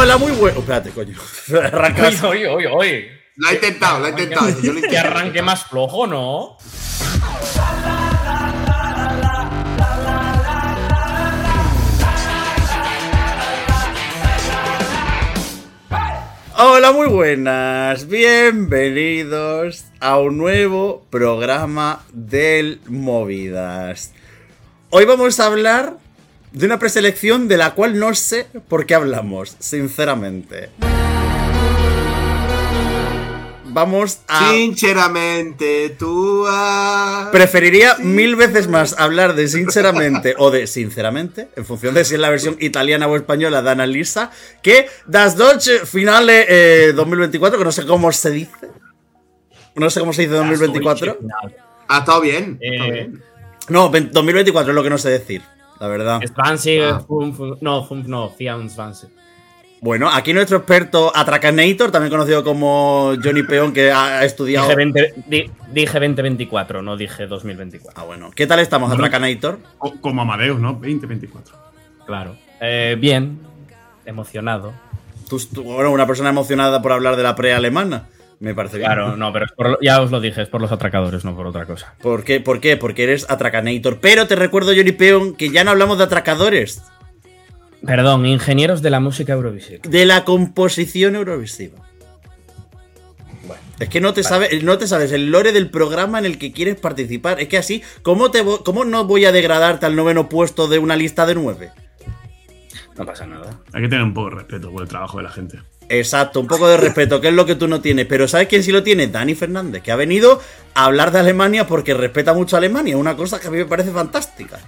Hola, muy bueno. Espérate, coño. Arrancas. Oye, oye, oye. Lo ha intentado, lo ha intentado. Yo lo Que arranque más flojo, ¿no? Hola, muy buenas. Bienvenidos a un nuevo programa del Movidas. Hoy vamos a hablar de una preselección de la cual no sé por qué hablamos, sinceramente. Vamos a... Sinceramente, tú has... Preferiría mil veces más hablar de sinceramente o de sinceramente, en función de si es la versión italiana o española de Annalisa, que Das Deutsche Finale eh, 2024, que no sé cómo se dice. No sé cómo se dice 2024. Ha estado bien. ha estado Eh, bien. No, ven- 2024 es lo que no sé decir, la verdad. Svansi, Ah. no, fum, no, Fian Svansi. Bueno, aquí nuestro experto Atracanator, también conocido como Johnny Peón, que ha estudiado... Dije, 20, di- dije 2024, no dije 2024. Ah, bueno. ¿Qué tal estamos, Atracanator? Co- Como Amadeus, ¿no? 2024. Claro. Eh, bien, emocionado. Tú, tú- bueno, una persona emocionada por hablar de la pre-alemana. Me parece bien. Claro, no, pero por ya os lo dije, es por los atracadores, no por otra cosa. ¿Por qué? ¿Por qué? Porque eres Atracanator. Pero te recuerdo, Johnny Peón, que ya no hablamos de atracadores, Perdón, ingenieros de la música eurovisiva. de la composición eurovisiva. Es que no te, sabes, no te sabes el lore del programa en el que quieres participar. Es que así, ¿cómo, te, vo- ¿cómo no voy a degradarte al noveno puesto de una lista de nueve? No pasa nada. Hay que tener un poco de respeto por el trabajo de la gente. Exacto, un poco de respeto, que es lo que tú no tienes. Pero ¿sabes quién sí lo tiene? Dani Fernández, que ha venido a hablar de Alemania porque respeta mucho a Alemania. Una cosa que a mí me parece fantástica.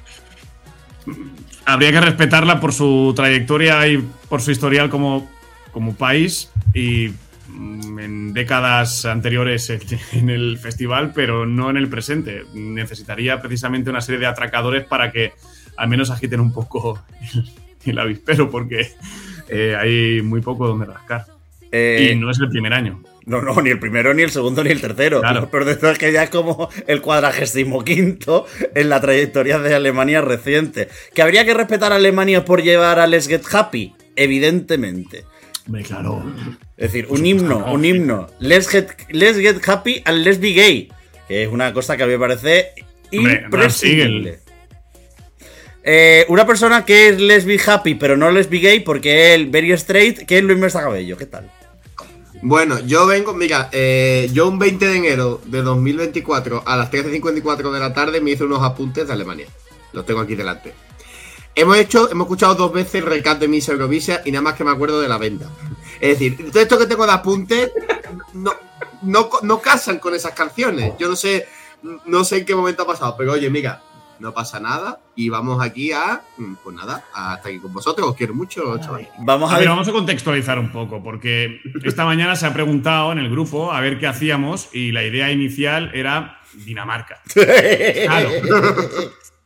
Habría que respetarla por su trayectoria y por su historial como, como país y mm, en décadas anteriores en, el festival, pero no en el presente. Necesitaría precisamente una serie de atracadores para que al menos agiten un poco el avispero, porque eh, hay muy poco donde rascar. Eh, y no es el primer año. No, no, ni el primero, ni el segundo, ni el tercero. Claro. Pero de es que ya es como el cuadragésimo quinto en la trayectoria de Alemania reciente. ¿Que habría que respetar a Alemania por llevar a Let's Get Happy? Evidentemente. Hombre, claro. Es decir, un himno, un himno. Let's Get, Let's Get Happy and Let's Be Gay. Que es una cosa que a mí me parece imprescindible. Eh, una persona que es Let's Be Happy, pero no Let's Be Gay, porque el Very Straight, que es Luis Mesa Cabello. ¿Qué tal? Bueno, yo vengo, mira, eh, yo un 20 de enero de 2024 a las 13.54 de la tarde me hice unos apuntes de Alemania. Los tengo aquí delante. Hemos hecho, hemos escuchado dos veces el recap de Miss Eurovisia y nada más que me acuerdo de la venda. Es decir, todo esto que tengo de apuntes no, no, no casan con esas canciones. Yo no sé, no sé en qué momento ha pasado, pero oye, mira, no pasa nada y vamos aquí a, pues nada, a estar aquí con vosotros. Os quiero mucho, chavales. Vamos a, A ver, vamos a contextualizar un poco, porque esta mañana se ha preguntado en el grupo a ver qué hacíamos y la idea inicial era Dinamarca. Claro.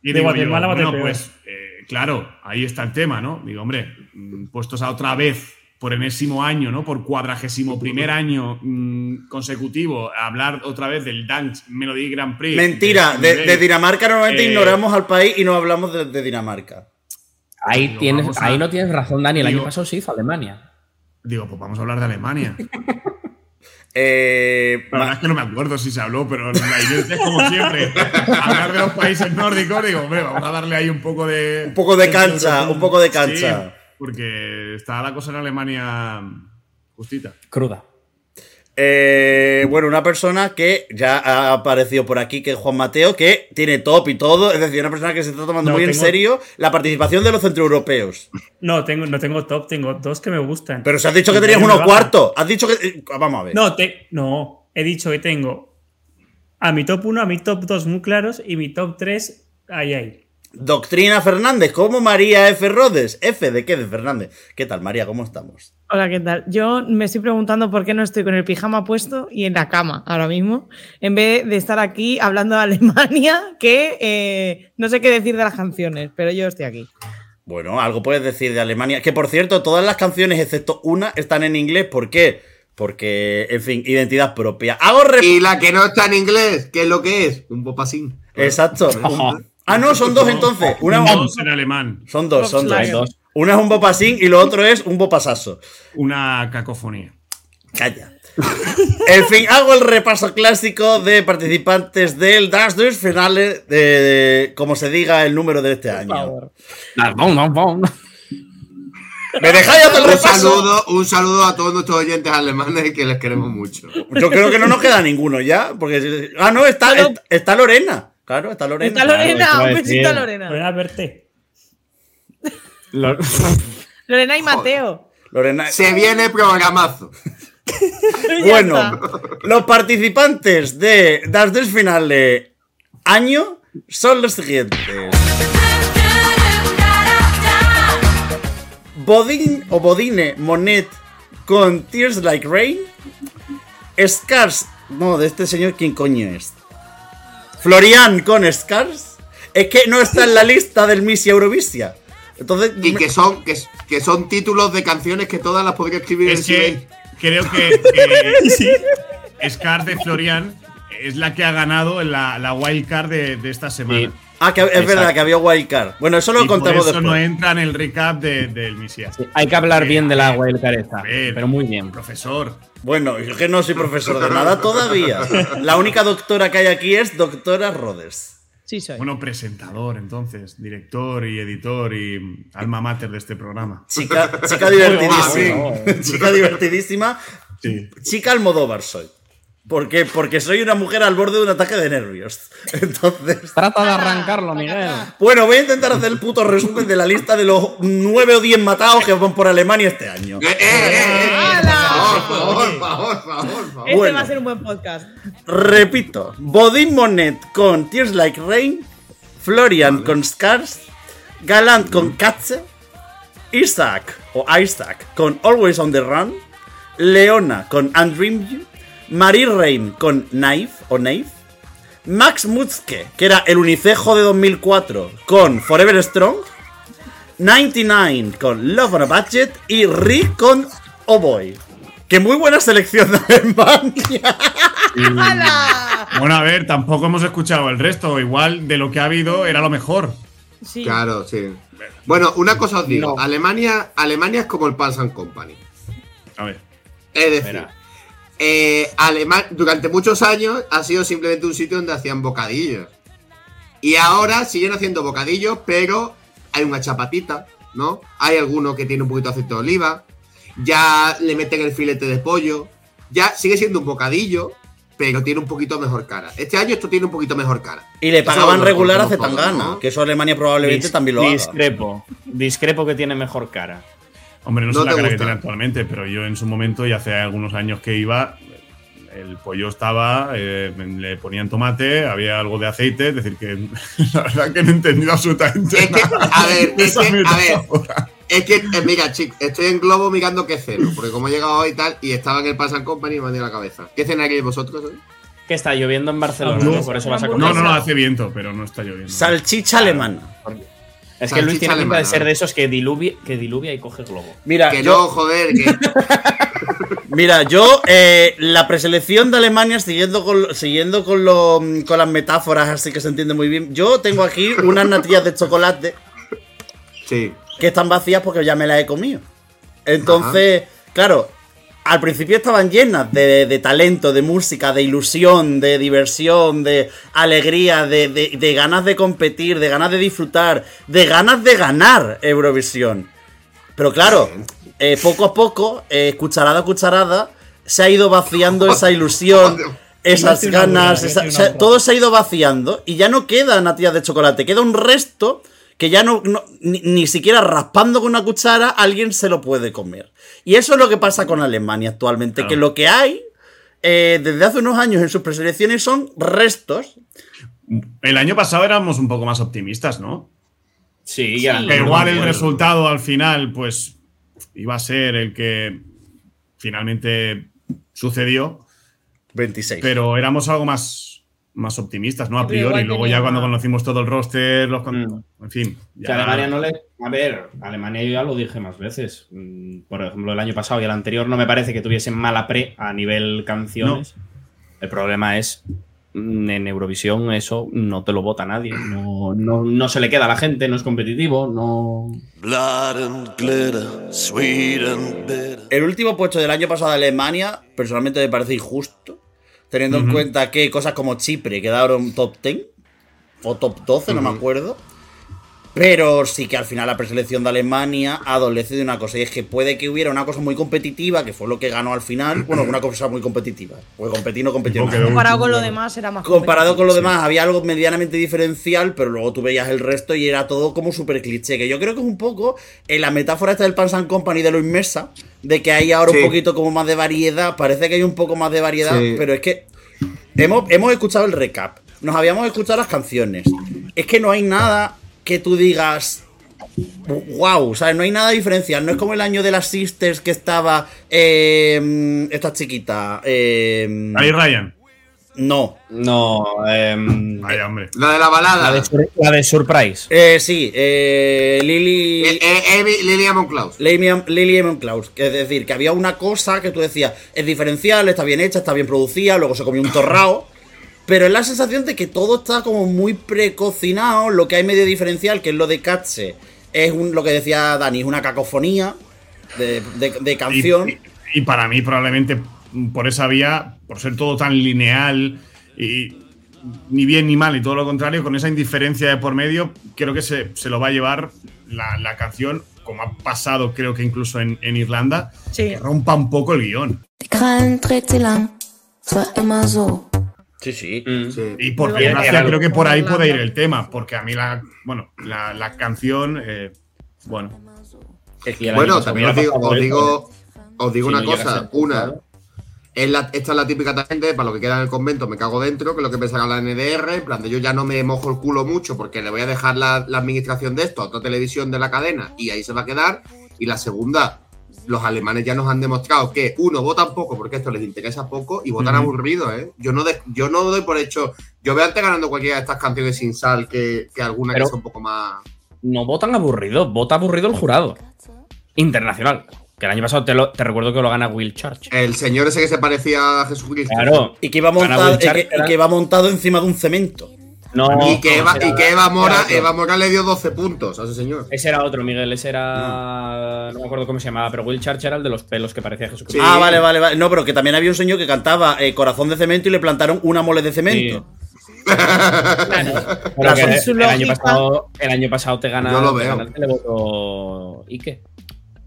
Y De digo Guatemala bueno, pues eh, claro, ahí está el tema, ¿no? Digo, hombre, mm, puestos a otra vez por enésimo año, ¿no? Por cuadragésimo primer año mm, consecutivo, hablar otra vez del Dance Melody Grand Prix. Mentira, de, Dinamarca normalmente Eh, ignoramos al país y no hablamos de, de Dinamarca. Ahí, Digo, tienes, a- ahí no tienes razón, Dani. El Digo- año pasado se hizo Alemania. Digo, pues vamos a hablar de Alemania. Eh, La verdad es que no me acuerdo si se habló, pero la idea es como siempre. Hablar de los países nórdicos, digo, hombre, vamos a darle ahí un poco de. un poco de cancha, un poco de cancha. Sí, porque está la cosa en Alemania justita. Cruda. Eh, bueno, una persona que ya ha aparecido por aquí, que es Juan Mateo, que tiene top y todo. Es decir, una persona que se está tomando No, muy en serio la participación de los centroeuropeos. No, tengo, no tengo top, tengo dos que me gustan. Pero si has dicho que tenías uno cuarto. Has dicho que. eh, Vamos a ver. No, te, no, he dicho que tengo a mi top 1, a mi top 2 muy claros y mi top 3 ahí, ahí. Doctrina Fernández, como María F. Rodes. F de qué de Fernández. ¿Qué tal, María? ¿Cómo estamos? Hola, ¿qué tal? Yo me estoy preguntando por qué no estoy con el pijama puesto y en la cama ahora mismo, en vez de estar aquí hablando de Alemania, que eh, no sé qué decir de las canciones, pero yo estoy aquí. Bueno, algo puedes decir de Alemania. Que por cierto, todas las canciones, excepto una, están en inglés. ¿Por qué? Porque, en fin, identidad propia. Hago rep- Y la que no está en inglés, ¿qué es lo que es? Un popasín. Exacto. Ah, no, son dos entonces. Una... Dos en alemán. Son dos, son dos. Una es un bopasín y lo otro es un bopasaso. Una cacofonía. Calla. En fin, hago el repaso clásico de participantes del Dash Dance Finale, de, de- como se diga el número de este año. ¿Me dejáis hacer el repaso? saludo, un saludo a todos nuestros oyentes alemanes que les queremos mucho. Yo creo que no nos queda ninguno ya. Porque. Ah, no, está, está Lorena. Claro, está Lorena. Está Lorena, Claro, un besito a. Lorena. Lorena Verte. Lo- Lorena y Mateo. Lorena. Se viene programazo. Bueno, está. los participantes de Das Dance Finale año son los siguientes. Bodin o Bodine Monet con Tears Like Rain. Scars. No, de este señor, ¿quién coño es? Florian con Scars. Es que no está en la lista del Miss Eurovisia. Entonces, Y me- que son, que, que son títulos de canciones que todas las podría escribir Es en que creo que, que Scar de Florian es la que ha ganado en la, la wild card de, de esta semana. Sí. Ah, que es verdad que había wildcard. Bueno, eso lo Y por contamos eso después. no entra en el recap de- del Misia. sí, hay que hablar bien de la wildcard esta. Ver, Pero muy bien. Profesor. Bueno, yo que no soy profesor de nada todavía. La única doctora que hay aquí es doctora Rhodes. Sí, soy. Bueno, presentador, entonces, director y editor y alma mater de este programa. Chica, chica divertidísima. Chica divertidísima. Sí. Chica Almodóvar soy. ¿Por qué? Porque soy una mujer al borde de un ataque de nervios. Entonces. Trata de arrancarlo, Miguel. Bueno, voy a intentar hacer el puto resumen de la lista de los 9 o 10 matados que van por Alemania este año. Eh, eh, eh, eh, ¡Hala! Por favor, por favor, por favor, por favor. Este Bueno. va a ser un buen podcast. Repito, Bodin Monet con Tears Like Rain, Florian con Scars, Galant con Katze, Isaac o Isaac con Always on the Run, Leona con Undream You, Marie Rain con Knife o Knife, Max Mutzke, que era el unicejo de 2004 con Forever Strong, 99 con Love on a Budget y Rick con Oh Boy. Que muy buena selección de Alemania. ¡Hala! Bueno, a ver, tampoco hemos escuchado el resto. Igual de lo que ha habido era lo mejor. Sí. Claro, sí. Bueno, una cosa os digo. No. Alemania, Alemania es como el and Company. A ver. Es decir. Eh, durante muchos años ha sido simplemente un sitio donde hacían bocadillos. Y ahora siguen haciendo bocadillos, pero hay una chapatita, ¿no? Hay alguno que tiene un poquito de aceite de oliva. Ya le meten el filete de pollo. Ya sigue siendo un bocadillo, pero tiene un poquito mejor cara. Este año esto tiene un poquito mejor cara. Y le pagaban regular a conocemos todos, Zetangana, ¿no? que eso Alemania probablemente Dis- también lo haga. Discrepo. Discrepo que tiene mejor cara. Hombre, no, No sé la cara que gusta. tiene actualmente, pero yo en su momento, y hace algunos años que iba, el pollo estaba, eh, le ponían tomate, había algo de aceite, es decir, que la verdad que no he entendido absolutamente Es que, nada a ver, es que, a ver. Es que, eh, mira, chicos, estoy en globo mirando qué ceno, porque como he llegado hoy y tal, y estaba en el Pass and Company y me ha dio la cabeza. ¿Qué cenaréis vosotros hoy? Que está lloviendo en Barcelona, No, ¿no? por eso vas a comer. No, no, no, hace viento, pero no está lloviendo. Salchicha alemana. Es que Luis tiene pinta de ser de esos que diluvia, que diluvia y coge globo. Mira, Que yo, no, joder, que. mira, yo eh, la preselección de Alemania, siguiendo con, siguiendo con, lo- con las metáforas así que se entiende muy bien, yo tengo aquí unas natillas de chocolate Sí. que están vacías porque ya me las he comido. Entonces, claro, al principio estaban llenas de, de talento, de música, de ilusión, de diversión, de alegría, de, de- de ganas de competir, de ganas de disfrutar, de ganas de ganar Eurovisión. Pero claro, eh, poco a poco, eh, cucharada a cucharada, se ha ido vaciando esa ilusión, esas ganas, esa- todo se ha ido vaciando y ya no queda natillas de chocolate, queda un resto que ya no, no- ni, ni siquiera raspando con una cuchara alguien se lo puede comer. Y eso es lo que pasa con Alemania actualmente, Claro. que lo que hay eh, desde hace unos años en sus preselecciones son restos. El año pasado éramos un poco más optimistas, ¿no? Sí, ya. Sí. Que no igual el resultado al final, pues, iba a ser el que finalmente sucedió, 26. pero éramos algo más, más optimistas, ¿no? A priori. Luego tenía ya cuando conocimos todo el roster, los con- Mm. en fin. Que Alemania no le. A ver, Alemania yo ya lo dije más veces. Mm, Por ejemplo, el año pasado y el anterior no me parece que tuviesen mala pre a nivel canciones. El problema es mm, en Eurovisión eso no te lo vota nadie. No, no- no se le queda a la gente, no es competitivo, no. Blood and glitter, sweet and bitter. El último puesto del año pasado de Alemania, personalmente me parece injusto, teniendo en cuenta que cosas como Chipre quedaron top 10 o top 12, no me acuerdo. Pero sí que al final la preselección de Alemania adolece de una cosa, y es que puede que hubiera una cosa muy competitiva, que fue lo que ganó al final. Bueno, una cosa muy competitiva. Porque competir no competió nada. Comparado con lo demás era más Comparado con lo demás, había algo medianamente diferencial, pero luego tú veías el resto y era todo como súper cliché. Que yo creo que es un poco en la metáfora esta del Pans and Company de Luis Mesa, de que hay ahora Sí. un poquito como más de variedad. Parece que hay un poco más de variedad, Sí. pero es que hemos, hemos escuchado el recap, nos habíamos escuchado las canciones. Es que no hay nada que tú digas. Wow, ¿sabes? No hay nada diferencial. No es como el año de las Sisters que estaba. eh, esta chiquita. eh, Ahí Ryan. no. No. Vaya, hombre. La de la balada. la, de, Sur- la de Surprise. Eh, sí, eh, Lily. Eh, eh, Lily Amon Klaus. Lily, Eamon Klaus. Es decir, que había una cosa que tú decías, es diferencial, está bien hecha, está bien producida, luego se comió un torrao. Pero es la sensación de que todo está como muy precocinado. Lo que hay medio diferencial, que es lo de Katze, es un, lo que decía Dani, es una cacofonía de, de- de Y, canción. y- y para mí, probablemente por esa vía, por ser todo tan lineal y ni bien ni mal, y todo lo contrario, con esa indiferencia de por medio, creo que se, se lo va a llevar la, la canción, como ha pasado, creo que incluso en, en Irlanda, Sí. que rompa un poco el guion. Sí, sí. Mm. Sí. Y por desgracia, creo que por ahí puede ir el tema, porque a mí la, bueno, la, la canción, eh, bueno, Es que Bueno, también os digo, os digo, os digo Si una no cosa. Una, es la, esta es la típica también de para lo que queda en el convento me cago dentro, que es lo que pensará la NDR, en plan de yo ya no me mojo el culo mucho porque le voy a dejar la, la administración de esto a otra televisión de la cadena y ahí se va a quedar. Y la segunda, los alemanes ya nos han demostrado que, uno, votan poco porque esto les interesa poco y votan Ujú. aburrido, ¿eh? Yo no, de- yo no doy por hecho, yo veo antes ganando cualquiera de estas canciones sin sal que, que alguna Pero- que sea un poco más... No votan aburrido, vota aburrido el jurado. Internacional. Que el año pasado te, lo- te recuerdo que lo gana Will Church. El señor ese que se parecía a Jesucristo. Claro. Y que iba montado, y que, y que iba montado encima de un cemento. No, Y que, Eva, y que Eva Mora. Eva Mora le dio 12 puntos a ese señor. Ese era otro, Miguel. Ese era. No me acuerdo cómo se llamaba, pero Will Church era el de los pelos que parecía Jesucristo. Sí. Ah, vale, vale, vale. No, pero que también había un señor que cantaba eh, Corazón de Cemento y le plantaron una mole de cemento. Su el, año pasado, el año pasado te gana, Yo lo te veo. gana el televoto Ike.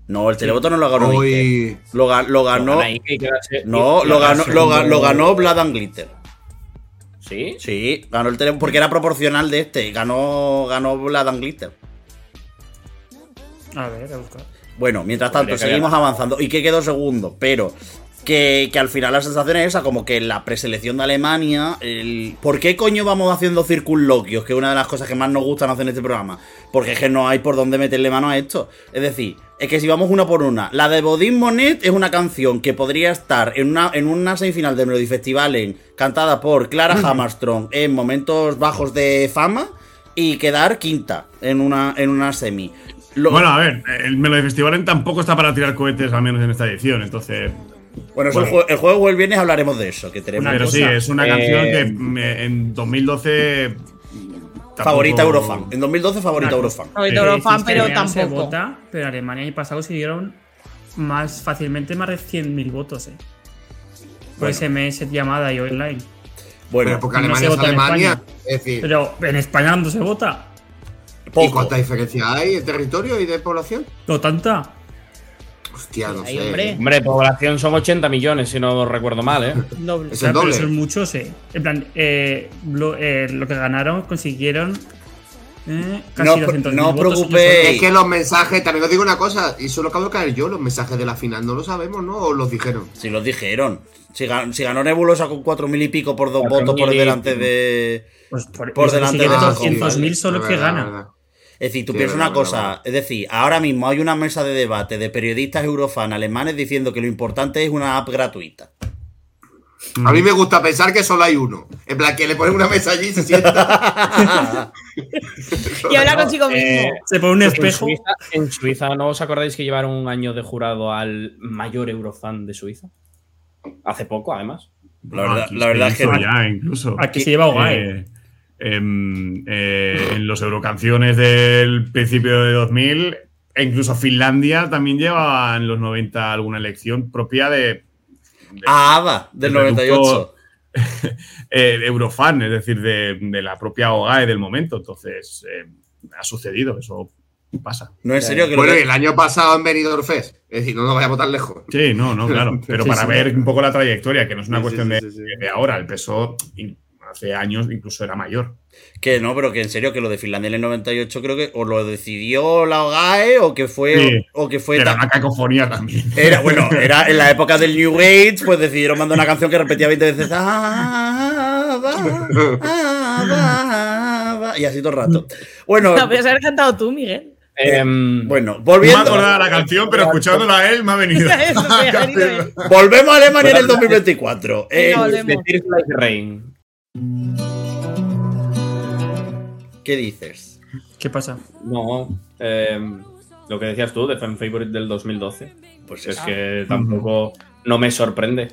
No, el televoto no lo ganó. Ike. Hoy. Lo, ga- lo Lo ganó. gana Ike No, lo ganó, lo, ga- lo ganó Blood and Glitter. ¿Sí? Sí, ganó el televoto porque era proporcional de este. Ganó, ganó Blood and Glitter. A ver, a buscar. Bueno, mientras tanto, seguimos avanzando. Y que quedó segundo, pero que, que al final la sensación es esa, como que la preselección de Alemania. El... ¿Por qué coño vamos haciendo circunloquios? Que es una de las cosas que más nos gustan hacer en este programa. Porque es que no hay por dónde meterle mano a esto. Es decir, es que si vamos una por una, la de Bodin Monet es una canción que podría estar en una, en una semifinal de Melody Festival en, cantada por Clara Hammerström en momentos bajos de fama y quedar quinta en una, en una semi. Lo- Bueno, a ver, el Melody Festival tampoco está para tirar cohetes, al menos en esta edición, entonces. Bueno. El, juego, el juego el viernes hablaremos de eso, que tenemos pero cosa, sí, es una eh, canción que me- en 2012. tampoco- favorita Eurofan. En 2012 favorita Una Eurofan. Favorito Eh, Eurofan, pero se tampoco. vota, pero Alemania año pasado consiguieron más fácilmente más de 100.000 votos, eh. Por Bueno. SMS, llamada y online. Bueno, Pero porque no Alemania se es vota en Alemania. España. Es decir, Pero en España no se vota. ¿y cuánta diferencia hay de territorio y de población? No tanta. Hostia, no sé. hombre. Hombre, población son 80 millones, si no recuerdo mal, ¿eh? Doble. Es el pero doble. son muchos, eh. En plan, eh, lo, eh, lo que ganaron consiguieron eh, casi No, 200.000 no preocupéis. Es que los mensajes, también os digo una cosa, y solo acabo de caer yo, los mensajes de la final no lo sabemos, ¿no? ¿O los dijeron? Si los dijeron. Si, gan- si ganó Nebulosa con 4.000 y pico por dos 4.000 votos por delante de. Pues por, Por delante de Ah, Abajo. sí, 200.000 vale. solo Es que verdad, gana. verdad. Es decir, tú Sí, piensas una cosa. verdad. Es decir, ahora mismo hay una mesa de debate de periodistas eurofan alemanes diciendo que lo importante es una app gratuita. A mí me gusta pensar que solo hay uno. En plan, que le ponen una mesa allí y se sienta. Y habla consigo mismo. Eh, Se pone un En espejo. Suiza, en Suiza, ¿no os acordáis que llevaron un año de jurado al mayor eurofan de Suiza? Hace poco, además. La No, verdad, aquí la se verdad es que incluso. Aquí se lleva Ogae. Eh, eh, en los Eurocanciones del principio de 2000, e incluso Finlandia también llevaba en los 90 alguna elección propia de, de, a Ava del El reducto- 98. eh, de Eurofan, es decir, de, de la propia OGAE del momento. Entonces, eh, ha sucedido, eso pasa. No, en serio, que lo Bueno, que- y el año pasado en Benidorm Fest. Es decir, no nos vayamos tan lejos. Sí, no, no, claro. Pero Sí, para sí. ver un poco la trayectoria, que no es una Sí, cuestión sí, de, sí, sí. de ahora, el peso in- hace años incluso era mayor. que no, pero que en serio, que lo de Finlandia en el 98 creo que o lo decidió la OGAE o que fue. Sí, o que fue. Era una cacofonía también. Era, bueno, era en la época del New Age, pues decidieron mandar una canción que repetía 20 veces. "Ah, va, ah, va, va", y así todo el rato. Bueno, La podías haber cantado tú, Miguel. Em, bueno, No me volviendo. acordaba la canción, pero escuchándola a él me ha venido. Eso, ha. Volvemos a Alemania en el 2024. Eh, volvemos. ¿Qué dices? ¿Qué pasa? No, em, lo que decías tú de Fan Favorite del 2012. Pues Es que tampoco no me sorprende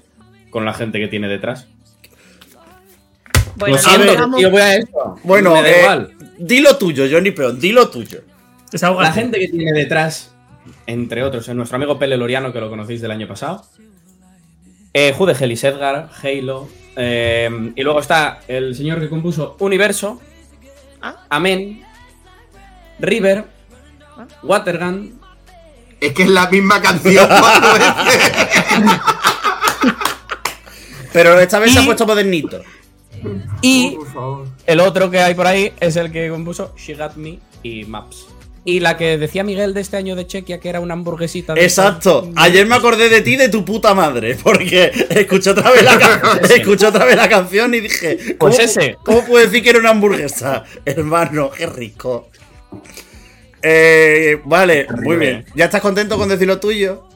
con la gente que tiene detrás. Bueno, lo siento, vamos- tío, voy a esto. Bueno, me da eh, igual. dilo tuyo, Johnny Peón, dilo tuyo. La gente que tiene detrás, entre otros, es nuestro amigo Pele Loriano, que lo conocéis del año pasado. Eh, Jude Gelis Edgar, Halo. Eh, y luego está el señor que compuso Universo. Ah. Amén. River. Ah. Watergun. Es que es la misma canción cuatro veces. Pero esta vez se ha puesto modernito. Y el otro que hay por ahí es el que compuso She Got Me y Maps. Y la que decía Miguel de este año de Chequia, que era una hamburguesita. de Exacto. Ayer me acordé de ti de tu puta madre. Porque escuché otra vez la, ca- escuché otra vez la canción y dije. ¿cómo, Pues ese. ¿Cómo puedo decir que era una hamburguesa? Hermano, qué rico. Eh, vale, muy bien. ¿Ya estás contento con decir lo tuyo?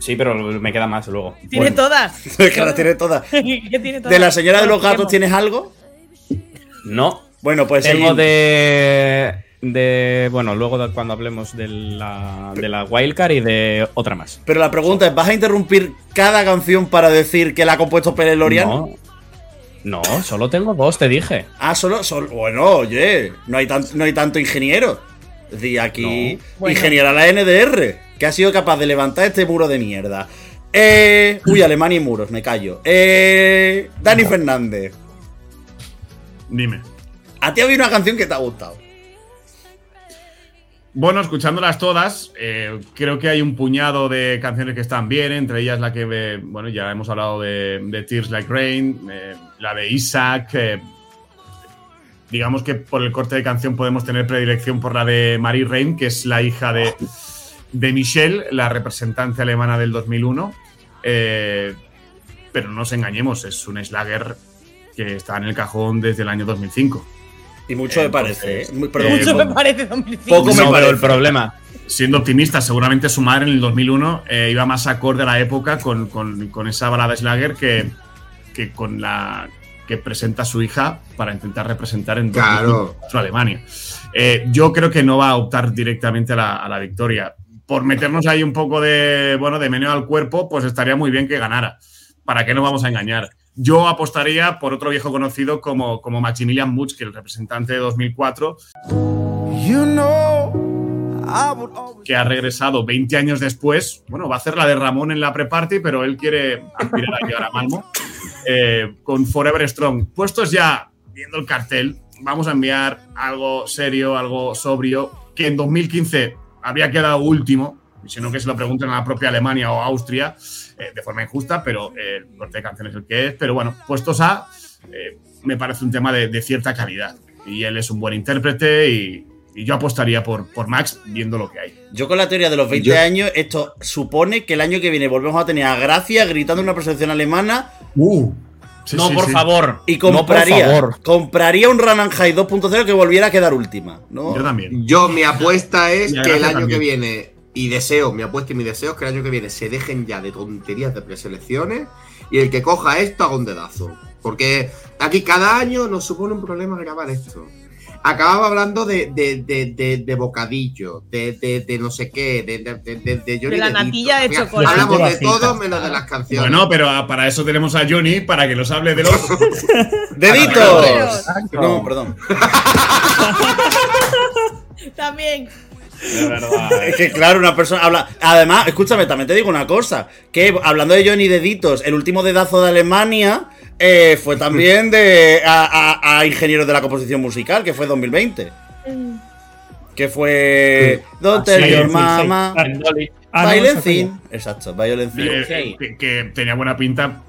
Sí, pero me queda más luego. Tiene Bueno. todas. que la tienes todas. ¿Qué tiene todas? ¿De la señora de los gatos tienes algo? No. Bueno, pues Tengo seguimos. de. De. Bueno, luego de- cuando hablemos de la, de la Wildcard y de otra más. Pero la pregunta es: ¿vas a interrumpir cada canción para decir que la ha compuesto Pérez Loriano? No. No, solo tengo dos, te dije. Ah, solo, solo. Bueno, oye, no hay, tan- no hay tanto ingeniero. Es decir, aquí. No. Bueno. Ingeniera la NDR, que ha sido capaz de levantar este muro de mierda. Eh, uy, Alemania y muros, me callo. Eh, Dani Fernández, Dime. a ti había una canción que te ha gustado. Bueno, escuchándolas todas, eh, creo que hay un puñado de canciones que están bien, entre ellas la que, eh, bueno, ya hemos hablado de, Tears Like Rain, eh, la de Isaac. digamos que por el corte de canción podemos tener predilección por la de Marie Rein, que es la hija de, de Michelle, la representante alemana del 2001. eh, pero no nos engañemos, es un Slager que está en el cajón desde el año 2005. Y mucho me parece, ¿eh? Muy- perdón. Mucho me parece 2005. Poco me no parece. el problema. siendo optimista, seguramente su madre en el 2001 eh, iba más acorde a la época con, con- con esa balada Slager que, que con la que presenta su hija para intentar representar en Claro. 2004 Alemania. Eh, yo creo que no va a optar directamente a la, a la victoria. Por meternos ahí un poco de, bueno, de meneo al cuerpo, pues estaría muy bien que ganara. ¿Para qué nos vamos a engañar? Yo apostaría por otro viejo conocido como, como Maximilian Mutsch, que el representante de 2004, que ha regresado 20 años después. Bueno, va a hacer la de Ramón en la pre-party, pero él quiere aspirar Malmo eh, con Forever Strong. Puestos ya, viendo el cartel, vamos a enviar algo serio, algo sobrio, que en 2015 habría quedado último, sino que se lo pregunten a la propia Alemania o Austria, eh, de forma injusta, pero eh, el corte de canción es el que es. Pero bueno, puestos a, eh, me parece un tema de, de cierta calidad. Y él es un buen intérprete y, y yo apostaría por, por Max viendo lo que hay. Yo con la teoría de los 20 Yo- años, esto supone que el año que viene volvemos a tener a Gracia gritando una presentación alemana Sí, no, sí, por sí. favor. y No, por compraría, favor. compraría un Run and Hide 2.0 que volviera a quedar última. ¿no? Yo también. Yo, mi apuesta es que el año también. que viene, y deseo, mi apuesta y mi deseo es que el año que viene se dejen ya de tonterías de preselecciones y el que coja esto haga un dedazo. Porque aquí cada año nos supone un problema grabar esto. acababa hablando de, de, de, de, de bocadillo, de, de, de no sé qué, de, de, de, de, de Johnny De la natilla de chocolate. Hablamos de todo menos de las canciones. Bueno, pero para eso tenemos a Johnny, para que nos hable de los. Deditos. No, perdón. También. De verdad. Es que claro, una persona habla. Además, escúchame, también te digo una cosa. Que hablando de Johnny Deditos, el último dedazo de Alemania eh, fue también de a, a- a ingenieros de la composición musical, que fue 2020. Que fue Don't Tell sí, Your sí, Mama. Thing. Exacto, Violent Thing. eh, que, que tenía buena pinta.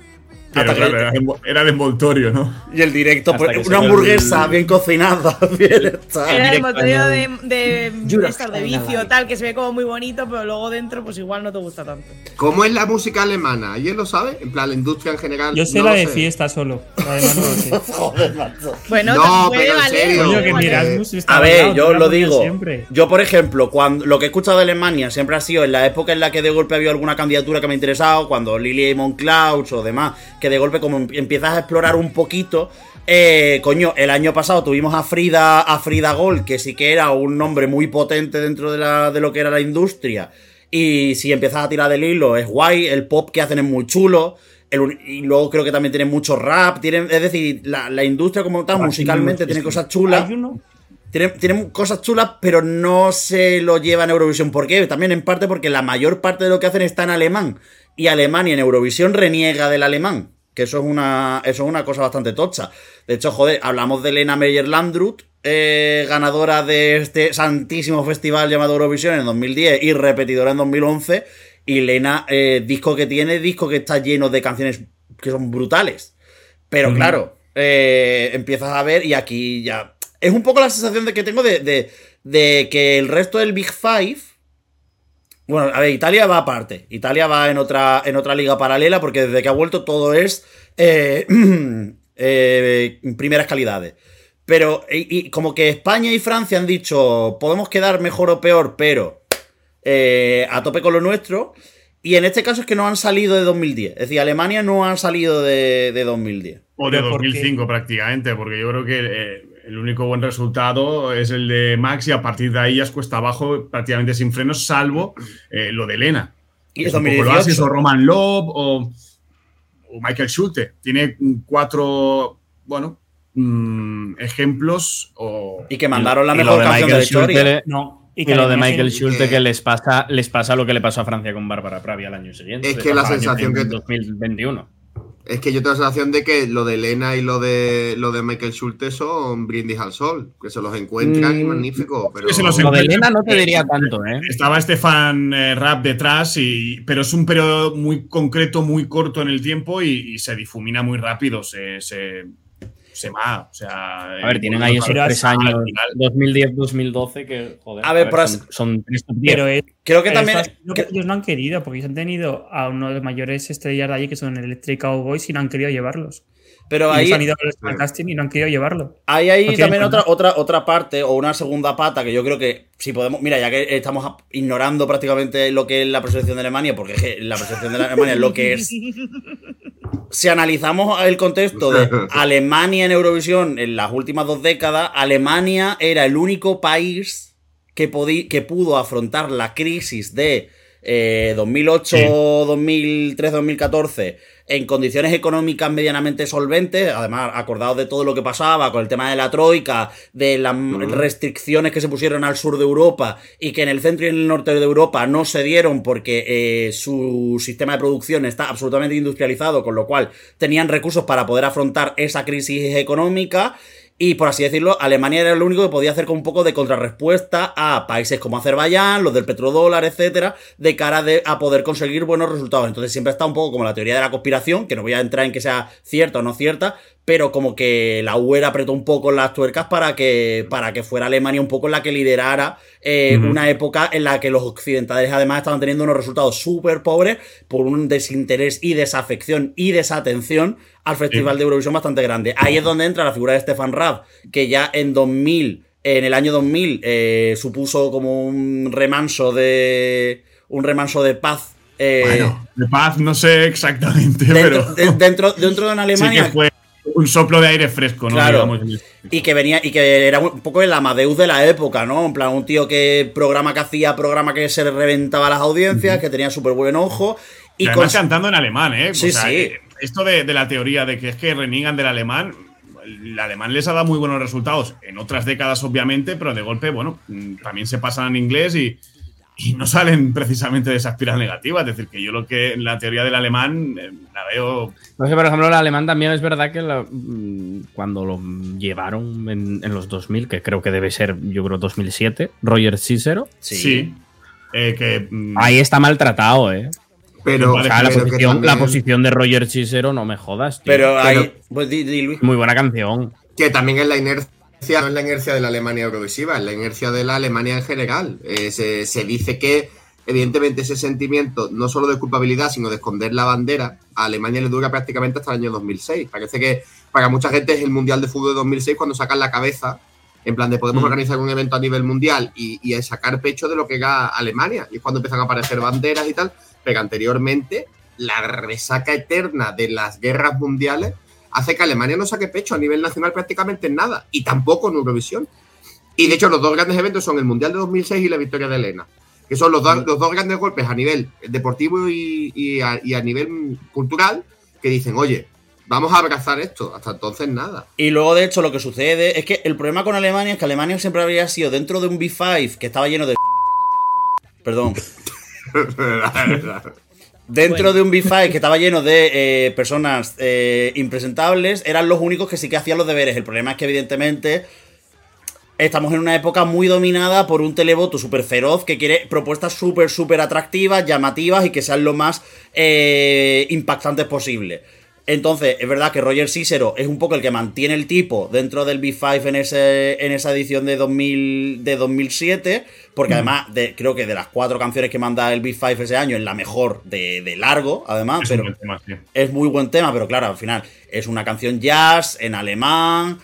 Pero claro, era, de era de envoltorio, ¿no? Y el directo, pues, una hamburguesa el- bien cocinada, bien. Era el directo motorio de, de, de vicio, tal, que se ve como muy bonito, pero luego dentro, pues igual no te gusta tanto. ¿Cómo es la música alemana? ¿Alguien lo sabe? En plan, la industria en general. Yo sé no la de sé. fiesta solo. La demás no lo sé. Joder, macho. Bueno, No, pero en valer, serio. Coño, que A ver, yo lo digo. Siempre. Yo, por ejemplo, cuando lo que he escuchado de Alemania siempre ha sido en la época en la que de golpe había alguna candidatura que me ha interesado, cuando Lily Amon Clouds o demás, que de golpe como em- empiezas a explorar un poquito. eh, coño, el año pasado tuvimos a Frida, a Frida Gold, que sí que era un nombre muy potente dentro de, la, de lo que era la industria. Y si empiezas a tirar del hilo, es guay, el pop que hacen es muy chulo. el y luego creo que también tienen mucho rap. Tienen, es decir, la, la industria como tal, musicalmente, tiene cosas chulas. Tienen, tienen cosas chulas, pero no se lo lleva en Eurovisión. ¿Por qué? También en parte porque la mayor parte de lo que hacen está en alemán. Y Alemania en Eurovisión reniega del alemán. Que eso es una, eso es una cosa bastante tocha. De hecho, joder, hablamos de Lena Meyer-Landrut, eh, ganadora de este santísimo festival llamado Eurovisión en 2010 y repetidora en 2011. Y Lena, eh, disco que tiene, disco que está lleno de canciones que son brutales. Pero claro, eh, empiezas a ver y aquí ya. Es un poco la sensación de que tengo de, de- de que el resto del Big Five. Bueno, a ver, Italia va aparte. Italia va en otra, en otra liga paralela porque desde que ha vuelto todo es eh, eh, primeras calidades. Pero, y, y como que España y Francia han dicho, podemos quedar mejor o peor, pero eh, a tope con lo nuestro. Y en este caso es que no han salido de 2010. Es decir, Alemania no ha salido de, de 2010. O de Pero ¿por qué? 2005 prácticamente, porque yo creo que eh, el único buen resultado es el de Max y a partir de ahí ya es cuesta abajo prácticamente sin frenos, salvo eh, lo de Elena. Y Es un poco 2018. Oasis o Roman Love o, o Michael Schulte. Tiene cuatro, bueno, mm, ejemplos o... Y que mandaron la Y mejor de canción de la Michael historia. Schulte- No. Y, que lo de Michael Schulte que les pasa, les pasa lo que le pasó a Francia con Bárbara Pravi al año siguiente. Es que la sensación que- En 2021. Es que yo tengo la sensación de que lo de Elena y lo de lo de Michael Schulte son brindis al sol, que se los encuentran y Mm, magnífico. Pero que se los Lo de. Elena no te diría tanto, ¿eh? Estaba Estefan eh, Rap detrás, y, pero es un periodo muy concreto, muy corto en el tiempo y, y se difumina muy rápido, se, se, se va. O sea, A ver, tienen ahí esos tres años, final. 2010-2012, que, joder, A ver, por son, as- son tres top 10. Pero es, Creo que también. eso que ellos no han querido, porque ellos han tenido a uno de los mayores estrellas de allí, que son Electric Cowboys, y no han querido llevarlos. Pero Y ahí, han ido al casting y no han querido llevarlo. Hay ahí No tiene también otra, otra, otra parte o una segunda pata que yo creo que si podemos. Mira, ya que estamos ignorando prácticamente lo que es la preselección de Alemania, porque es que la preselección de Alemania es lo que es. Si analizamos el contexto de Alemania en Eurovisión en las últimas dos décadas, Alemania era el único país que, que pudo afrontar la crisis de eh, 2008, Sí. 2013, 2014 en condiciones económicas medianamente solventes, además acordados de todo lo que pasaba con el tema de la troika, de las restricciones que se pusieron al sur de Europa y que en el centro y en el norte de Europa no se dieron porque eh, su sistema de producción está absolutamente industrializado, con lo cual tenían recursos para poder afrontar esa crisis económica. Y por así decirlo, Alemania era lo único que podía hacer con un poco de contrarrespuesta a países como Azerbaiyán, los del petrodólar, etcétera, de cara de, a poder conseguir buenos resultados. Entonces siempre está un poco como la teoría de la conspiración, que no voy a entrar en que sea cierta o no cierta, pero como que la UE apretó un poco las tuercas para que, para que fuera Alemania un poco la que liderara eh, una época en la que los occidentales además estaban teniendo unos resultados súper pobres por un desinterés y desafección y desatención al Festival de Eurovisión bastante grande. Ahí es donde entra la figura de Stefan Raab, que ya en 2000, en el año 2000, eh, supuso como un remanso de un remanso de paz. eh, Bueno, de paz no sé exactamente, dentro, pero de- dentro, dentro de una sí Alemania que fue un soplo de aire fresco, ¿no? Claro. Digamos, en Y que venía, y que era un poco el Amadeus de la época, ¿no? En plan, un tío que programa que hacía, programa que se reventaba las audiencias, que tenía súper buen ojo. Y, Y además con- cantando en alemán, ¿eh? Sí, sí. eh, Esto de, de la teoría de que es que reniegan del alemán, el alemán les ha dado muy buenos resultados en otras décadas, obviamente, pero de golpe, bueno, mm, también se pasan en inglés y, y no salen precisamente de esa espiral negativa. Es decir, que yo lo que la teoría del alemán eh, la veo. No sé, por ejemplo, el alemán también es verdad que la- mm, cuando lo llevaron en, en los 2000, que creo que debe ser, yo creo, 2007, Roger Cicero, sí. eh, que, mm, ahí está maltratado, ¿eh? Pero, O sea, la, pero posición, la también- posición de Roger Cicero, no me jodas, tío. Pero Pero- ahí. Pues di, di, Luis. Muy buena canción. Que también es la inercia, no es la inercia de la Alemania Eurovisiva, es la inercia de la Alemania en general. Eh, se, se dice que, evidentemente, ese sentimiento, no solo de culpabilidad, sino de esconder la bandera, a Alemania le dura prácticamente hasta el año 2006. Parece que para mucha gente es el Mundial de Fútbol de 2006 cuando sacan la cabeza, en plan de podemos Mm. organizar un evento a nivel mundial y, y sacar pecho de lo que era Alemania. Y es cuando empiezan a aparecer banderas y tal. Pero anteriormente, la resaca eterna de las guerras mundiales hace que Alemania no saque pecho a nivel nacional prácticamente en nada, y tampoco en Eurovisión. Y de hecho, los dos grandes eventos son el Mundial de 2006 y la victoria de Elena, que son los, dos- los dos grandes golpes a nivel deportivo y, y a, y a nivel cultural, que dicen, oye, vamos a abrazar esto. Hasta entonces, nada. Y luego, de hecho, lo que sucede es que el problema con Alemania es que Alemania siempre habría sido dentro de un B5 que estaba lleno de. Perdón. Dentro de un B5 que estaba lleno de eh, personas eh, impresentables, eran los únicos que sí que hacían los deberes. El problema es que, evidentemente, estamos en una época muy dominada por un televoto súper feroz que quiere propuestas súper, súper atractivas, llamativas y que sean lo más eh, impactantes posible. Entonces, es verdad que Roger Cicero es un poco el que mantiene el tipo dentro del B5 en, ese, en esa edición de, 2000, de 2007, porque además de, creo que de las cuatro canciones que manda el B5 ese año es la mejor de, de largo, además, es pero buen tema, sí. es muy buen tema, pero claro, al final es una canción jazz en alemán.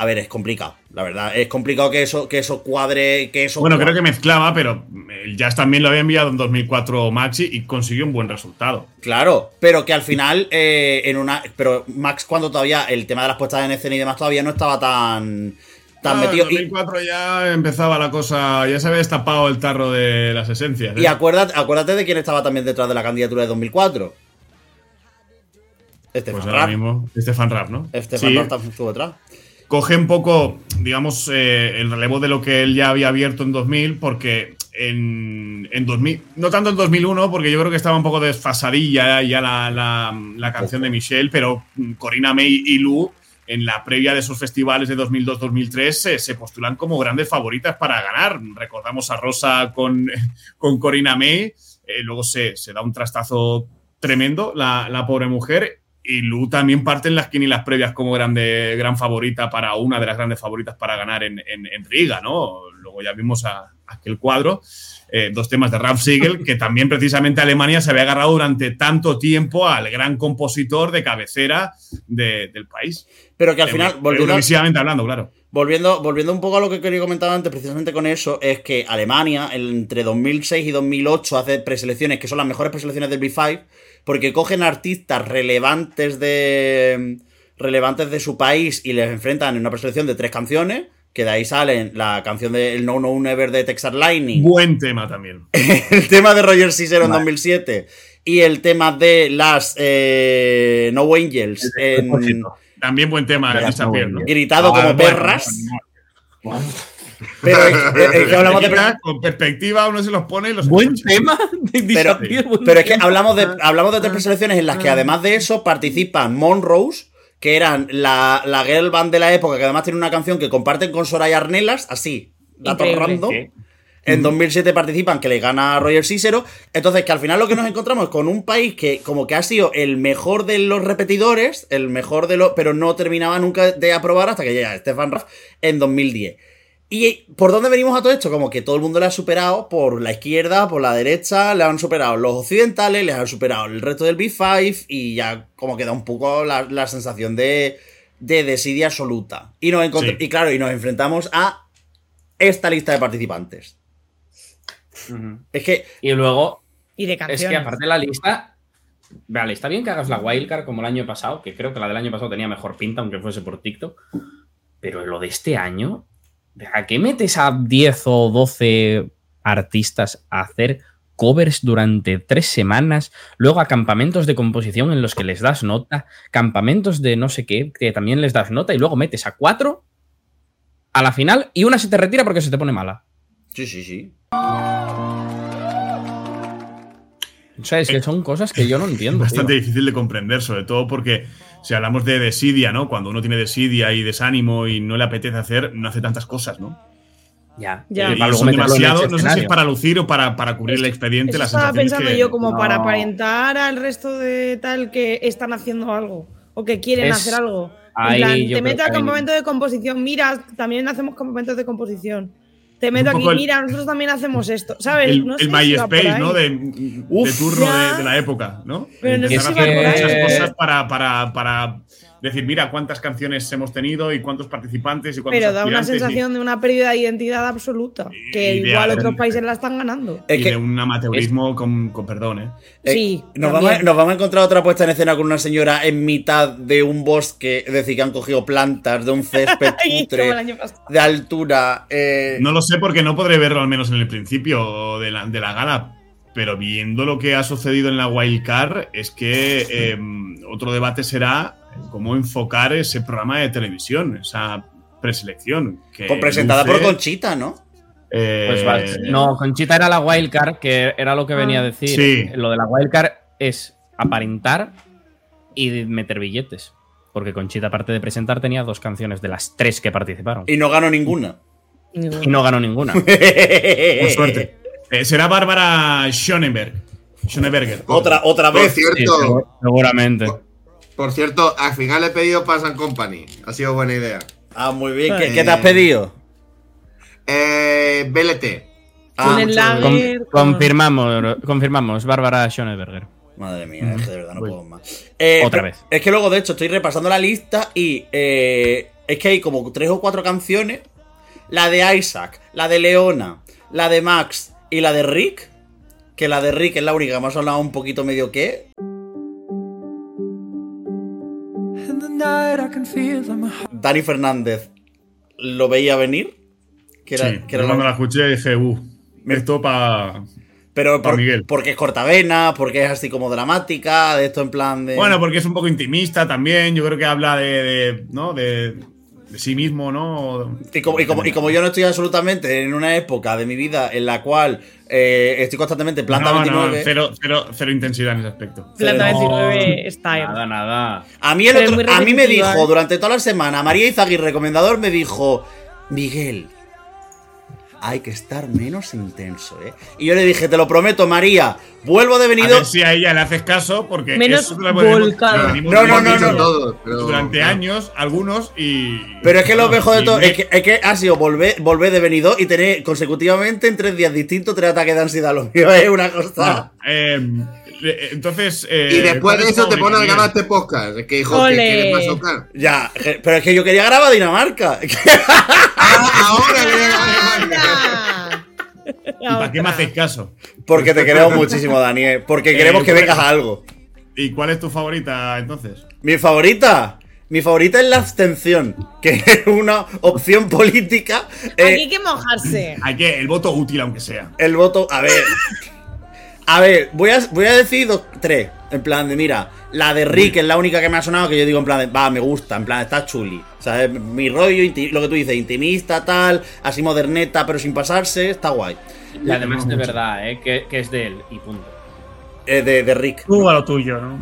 A ver, es complicado, la verdad. Es complicado que eso, que eso cuadre. Que eso Bueno, cuadre. creo que mezclaba, pero el Jazz también lo había enviado en 2004 Maxi y consiguió un buen resultado. Claro, pero que al final, eh, en una. Pero Max, cuando todavía el tema de las puestas en escena y demás todavía no estaba tan. tan Ah, metido. En Y, 2004 ya empezaba la cosa, ya se había destapado el tarro de las esencias. ¿eh? y acuérdate, acuérdate de quién estaba también detrás de la candidatura de 2004. Estefan pues ahora Rapp. mismo, Stefan Rapp, ¿no? Estefan Sí, estuvo detrás. Coge un poco, digamos, eh, el relevo de lo que él ya había abierto en 2000, porque en, en 2000, no tanto en 2001, porque yo creo que estaba un poco desfasadilla ya la, la- la canción de Michelle, pero Corina May y Lu, en la previa de esos festivales de 2002-2003, se, se postulan como grandes favoritas para ganar. Recordamos a Rosa con, con Corina May, eh, luego se, se da un trastazo tremendo la, la pobre mujer. Y Lu también parte en las quinilas previas como grande, gran favorita para una de las grandes favoritas para ganar en, en- en Riga, ¿no? Luego ya vimos a, aquel cuadro, eh, dos temas de Ralph Siegel, que también precisamente Alemania se había agarrado durante tanto tiempo al gran compositor de cabecera de- del país. Pero que al final, volviendo, hablando, claro. volviendo, volviendo un poco a lo que quería comentar antes, precisamente con eso, es que Alemania, entre 2006 y 2008, hace preselecciones que son las mejores preselecciones del B5, porque cogen artistas relevantes de relevantes de su país y les enfrentan en una preselección de tres canciones, que de ahí salen la canción de el No No Never de Texas Lightning, Buen tema también. el tema de Roger Cicero en 2007 y el tema de las eh, No Angels en, También buen tema, Disappear, no, ¿no? gritado Ah, como bueno, perras. Pero es, es que hablamos de Con perspectiva uno se los pone y los Buen escucha. tema. Pero, es que hablamos de, hablamos de tres preselecciones en las que además de eso participan Monrose, que eran la, la girl band de la época, que además tiene una canción que comparten con Soraya Arnelas, así, datos random. En 2007 participan, que le gana a Roger Cicero. Entonces, que al final lo que nos encontramos es con un país que como que ha sido el mejor de los repetidores, el mejor de los... Pero no terminaba nunca de aprobar hasta que llega Stefan Raff en 2010. ¿Y por dónde venimos a todo esto? Como que todo el mundo le ha superado por la izquierda, por la derecha, le han superado los occidentales, les han superado el resto del B5 y ya como queda un poco la, la sensación de, de desidia absoluta. Y, nos Sí. y claro, y nos enfrentamos a esta lista de participantes. Es que Y luego, Y de es canciones. que aparte la lista Vale, está bien que hagas la wildcard como el año pasado, que creo que la del año pasado tenía mejor pinta, aunque fuese por TikTok. Pero lo de este año, ¿a qué metes a 10 o 12 artistas a hacer covers durante tres semanas, luego a campamentos de composición en los que les das nota, campamentos de no sé qué, que también les das nota, y luego metes a cuatro a la final y una se te retira porque se te pone mala. Sí, sí, sí. O sea, es que son cosas que yo no entiendo. Bastante tío. difícil de comprender, sobre todo porque si hablamos de desidia, ¿no? Cuando uno tiene desidia y desánimo y no le apetece hacer, no hace tantas cosas, ¿no? Ya, Ya. Eh, Y para son en demasiado, no sé si es para lucir o para, para cubrir el expediente. Eso la estaba es pensando que- yo como para no. aparentar al resto de tal que están haciendo algo o que quieren Es- hacer algo. En ahí plan, yo te que al campamento de composición, mira, también hacemos campamentos de composición. Te meto aquí, el- mira, nosotros también hacemos esto. ¿Sabes? el, no el si MySpace, ahí. ¿no? De, de Uf, turno ya. de, de la época, ¿no? Pero no sé si a hacer muchas cosas para, para, para decir, mira cuántas canciones hemos tenido y cuántos participantes y cuántos Pero da una y- sensación de una pérdida de identidad absoluta. Que igual otros países la están ganando. Es y que de un amateurismo con, con perdón, ¿eh? Eh, Sí, nos, vamos, a- nos vamos a encontrar otra puesta en escena con una señora en mitad de un bosque, es decir, que han cogido plantas de un césped putre, de altura. eh, No lo sé porque no podré verlo al menos en el principio de la, de la gala. Pero viendo lo que ha sucedido en la Wildcard, es que eh, otro debate será cómo enfocar ese programa de televisión, esa preselección. Que con- presentada luce, por Conchita, ¿no? eh, Pues vale. No, Conchita era la wildcard, que era lo que venía a decir. Sí. Lo de la wildcard es aparentar y meter billetes. Porque Conchita, aparte de presentar, tenía dos canciones de las tres que participaron. Y no ganó ninguna. Y no ganó ninguna. Por suerte. Eh, será Bárbara Schonenberg. Schöneberger. otra, otra vez. Sí, cierto, segu- seguramente. Por cierto, al final he pedido Pass and Company. Ha sido buena idea. Ah, muy bien. ¿Qué, Eh, qué te has pedido? Eh, BLT. Ah, Con el mucho- lager, Con- con- confirmamos, confirmamos, Bárbara Schoneberger. Madre mía, de verdad no puedo más. Eh, Otra vez. Es que luego, de hecho, estoy repasando la lista y eh, es que hay como tres o cuatro canciones. La de Isaac, la de Leona, la de Max y la de Rick. Que la de Rick es la única que me ha sonado un poquito medio que. Dani Fernández lo veía venir. Que era, Sí, que era cuando la escuché dije, uh, esto para. Pero por- Miguel. porque es cortavena, porque es así como dramática, de esto en plan de. Bueno, porque es un poco intimista también. Yo creo que habla de, de, ¿no? de, de sí mismo, ¿no? Y como, y, como, y como yo no estoy absolutamente en una época de mi vida en la cual eh, estoy constantemente en planta No, no, 29, cero, cero, cero intensidad en ese aspecto. Planta No. 29 style. Nada, nada. a mí, el otro- a mí me dijo ¿eh? durante toda la semana, María Izaguirre, recomendador, me dijo, Miguel, hay que estar menos intenso, ¿eh? Y yo le dije, te lo prometo, María, vuelvo de A venido... ver si a ella le haces caso, porque Menos venimos No, no, no, no. pero- Durante no. años, algunos, y. Pero es que lo mejor de todo me- es que, es que ha sido volver, volver de venido y tener consecutivamente en tres días distintos tres ataques de ansiedad. Lo mío es una cosa... No, eh, eh, entonces. eh, Y después ¿cuál de es eso te pones a grabar este podcast. Es que, hijo, ¿qué Ole. quieres más tocar? Ya, pero es que yo quería grabar Dinamarca. Ah, ahora Alemania. ¡Anda! ¿Y para qué me hacéis caso? Porque te queremos muchísimo, Daniel. Porque queremos que vengas a algo. ¿Y cuál es tu favorita entonces? Mi favorita. Mi favorita es la abstención, que es una opción política. Eh, Aquí hay que mojarse. Hay que. El voto útil, aunque sea. el voto. A ver. A ver, voy a, voy a decir dos, tres. En plan de, mira, la de Rick es la única que me ha sonado que yo digo en plan de, va, me gusta, en plan, está chuli. O sea, es mi rollo, lo que tú dices, intimista, tal, así moderneta, pero sin pasarse, está guay. Y además de verdad, ¿eh? que, que es de él y punto. Eh, de, de Rick. Tú a lo tuyo, ¿no?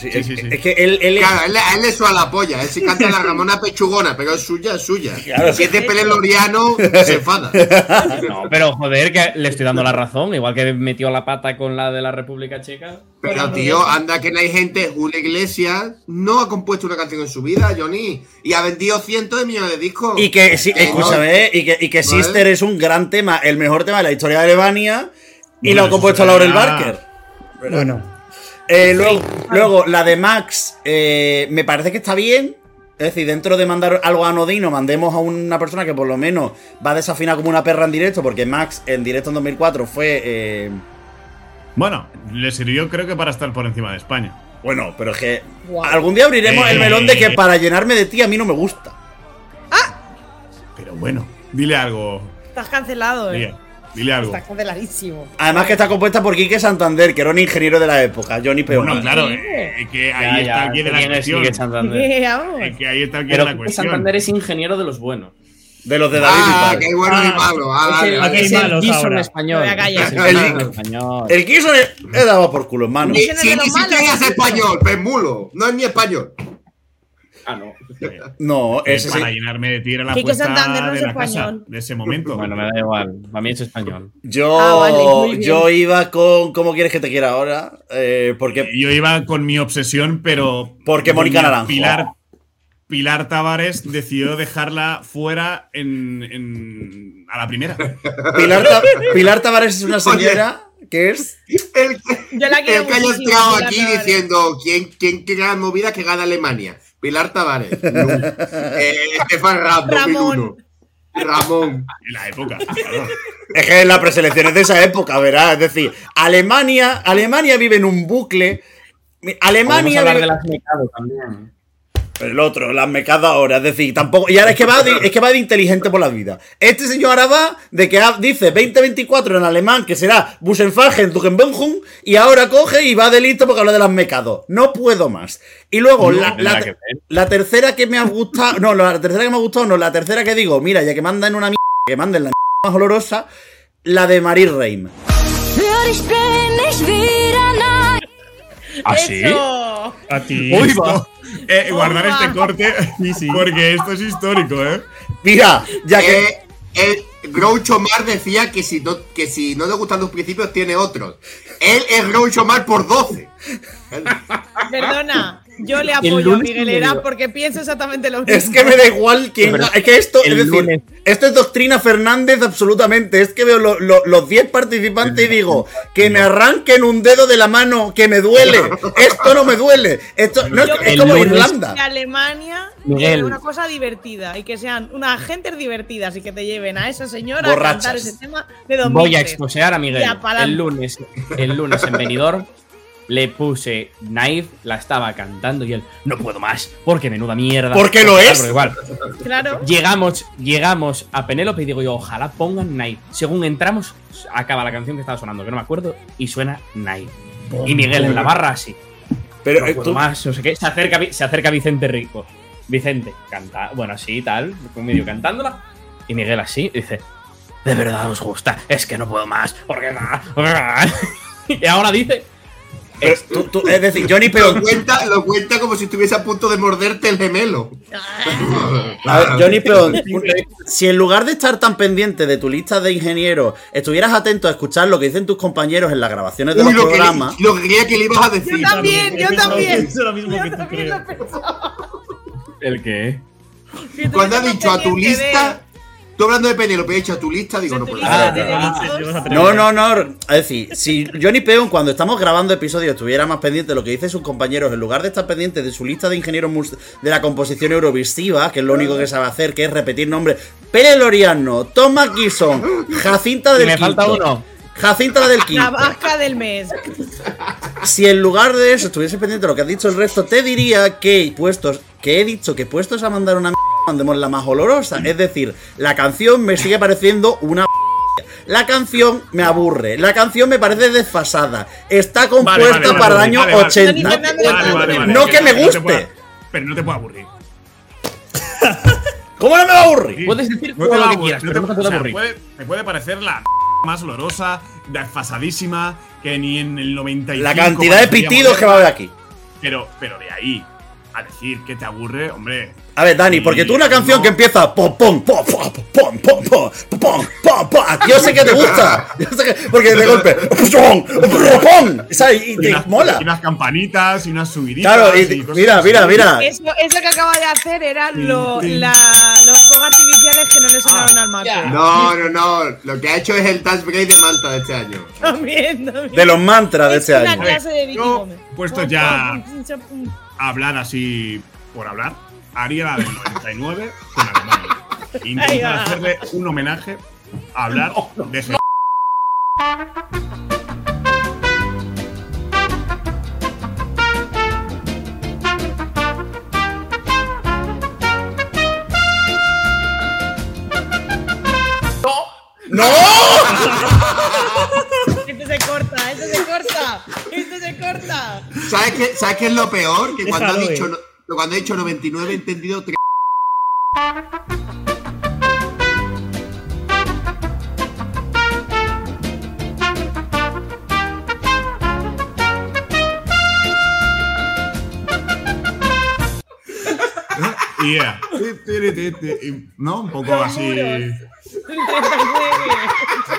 Sí, Sí, es, sí, sí. es que él, él es- Claro, él, a él le suena la polla. Él sí canta la Ramona pechugona, pero es suya, es suya. Claro. Si es de peleloriano, se enfada. No, pero joder, que le estoy dando la razón. Igual que metió la pata con la de la República Checa. Pero, tío, anda que no hay gente. Julio Iglesias no ha compuesto una canción en su vida, Johnny. Y ha vendido cientos de millones de discos. Y que, sí, Eh, escúchame, eh, y que, y que Vale. Sister es un gran tema, el mejor tema de la historia de Alemania, y Bueno, lo ha compuesto Laurel Barker. Bueno, Eh, luego, luego, la de Max, eh, me parece que está bien. Es decir, dentro de mandar algo anodino, mandemos a una persona que por lo menos va a desafinar como una perra en directo, porque Max en directo en 2004 fue. eh, Bueno, le sirvió creo que para estar por encima de España. Bueno, pero es que algún día abriremos Eh. el melón de que para llenarme de ti a mí no me gusta. Pero bueno, dile algo. Estás cancelado, eh. Dile, dile algo. Estás canceladísimo. Además que está compuesta por Quique Santander, que era un ingeniero de la época, Johnny Peón. Bueno, claro, eh, que ahí Ya, está ya, el quid de la ¿quién es cuestión. Quique Santander? ¿Qué? Vamos. Eh, que ahí está el quid Pero de la cuestión. Santander es ingeniero de los buenos. De los de David Ah, Bisbal. que hay bueno y Ah, malo. Ah, Es el, vale. Aquí es el Gison ahora. español. Es el Gison español. El Kiso le, le daba por culo, hermano. Ni, es si ni siquiera es español, pemulo. No es ni español. Ah, no. No, ese sí. Para llenarme de ti era la Quique apuesta Santander no de es la casa español. de ese momento. Bueno, me da igual. Para mí es español. Yo, Ah, vale, yo iba con ¿Cómo quieres que te quiera ahora? Eh, porque Yo iba con mi obsesión, pero. Porque Mónica Naranjo. Pilar, Pilar Tavares decidió dejarla fuera en, en- a la primera. Pilar, Ta- Pilar Tavares es una señora que es. El el que haya muchísimo, entrado Pilar aquí diciendo ¿quién, quién quiere la movida que gana Alemania? Pilar Tavares. No. Eh, Estefan Ram, Ramón. 2001. Ramón. En la época. claro. Es que la preselección es de esa época, ¿verdad? Es decir, Alemania, Alemania vive en un bucle. Podemos Alemania hablar vive- de las Mikado también. El otro, las mecado ahora, es decir, tampoco. Y ahora es que va de, es que va de inteligente por la vida. Este señor ahora va de que ha- dice 2024 en alemán, que será Busenfagen, Tugenbenjun, y ahora coge y va de listo porque habla de las mecado. No puedo más. Y luego, No, la, que tercera que me ha gustado. No, la tercera que me ha gustado, no, la tercera que digo, mira, ya que mandan una mierda, que manden la mierda más olorosa, la de Marie Reim. Nah. ¿Ah. A ti. Uy, va. eh, guardar este corte Sí, sí. porque esto es histórico, ¿eh? Mira, ya que. Eh, el Groucho Mar decía que si, no, que si no le gustan los principios, tiene otros. Él es Groucho Mar por 12. Perdona, yo le apoyo a Miguel me Herá digo. porque pienso exactamente lo mismo. Es que me da igual quién. Pero Es que esto, es decir, lunes- esto es doctrina Fernández absolutamente. Es que veo lo- lo- los 10 participantes y digo, que me arranquen un dedo de la mano que me duele. Esto no me duele. Esto no es, es como Irlanda. de Alemania Miguel. es una cosa divertida y que sean unas gentes divertidas y que te lleven a esa señora Borrachas. a cantar ese tema de 2003. Voy a exposear a Miguel. El lunes, el lunes en Benidorm le puse Naive, la estaba cantando y él, no puedo más, porque menuda mierda. Porque lo es. Pero igual. Claro. Llegamos, llegamos a Penélope y digo yo, ojalá pongan Naive. Según entramos, acaba la canción que estaba sonando, que no me acuerdo, y suena Naive. Y Miguel en la barra así. Pero No eh, puedo tú- más, no sé qué. Se acerca, se acerca Vicente Rico. Vicente, canta, bueno, así, tal, medio cantándola. Y Miguel así, dice, de verdad os gusta, es que no puedo más, porque... y ahora dice, pero tú- tú- es decir, Johnny Lo cuenta, lo cuenta como si estuviese a punto de morderte el gemelo. A ver, Johnny Peón, un- si en lugar de estar tan pendiente de tu lista de ingenieros, estuvieras atento a escuchar lo que dicen tus compañeros en las grabaciones de Uy, los lo que, programas. le- lo que creía que le ibas a decir. Yo también, yo también. Yo que también lo he pensado. ¿el qué? Cuando has estuviese dicho a tu lista, tú hablando de Penélope, he dicho a tu lista, digo, no tu puedo. lista Ah. No, no, no. Es decir, si Johnny Peón, cuando estamos grabando episodios, estuviera más pendiente de lo que dicen sus compañeros, en lugar de estar pendiente de su lista de ingenieros de la composición eurovisiva, que es lo único que sabe hacer, que es repetir nombres: Pere Loriano, Thomas Gison, Jacinta Y del me falta Quinto, uno. Jacinta la del La Quinto. vasca del mes. Si en lugar de eso estuviese pendiente de lo que has dicho el resto, te diría que puestos, que he dicho que puestos a mandar una mierda, mandemos la más olorosa. Es decir, la canción me sigue pareciendo una La canción me aburre. La canción me parece desfasada. Está compuesta Vale, vale, para el vale, año vale, vale. 80. Vale, vale, vale. No que me no guste. pueda- pero no te puede aburrir. ¿Cómo no me va a aburrir? Puedes decir No todo te lo que aburrir, quieras, no pero te- no te o puede sea, aburrir. puede- te puede parecer la más olorosa, desfasadísima, que ni en el 95. La cantidad de pitidos que va a haber aquí. Pero, pero de ahí a decir que te aburre, hombre. A ver, Dani, porque tú una canción No. que empieza pom pom pom pom pom pom pom pom pom pom yo sé que te gusta, yo sé que- porque de golpe pom pom pom, ¿sabes? y Y te unas, mola. y unas campanitas y unas subiditas. Claro, y y cosas mira, mira, mira. Eso, eso que acaba de hacer era lo- la- los fuegos artificiales que no le sonaron al Marco. No, no, no. Lo que ha hecho es el Touch Break de Malta de este año. También, también. De los mantras de Es este una año. clase de Vicky Gómez. puesto ya- hablar así por hablar, haría la del 99 con Alemania. Intentar hacerle un homenaje a hablar de ese. ¡No! se corta. ¿Sabes qué, ¿Sabes qué es lo peor? Que cuando ha dicho, no- cuando ha dicho 99 he entendido 3. Y yeah. ¿No? Un poco así.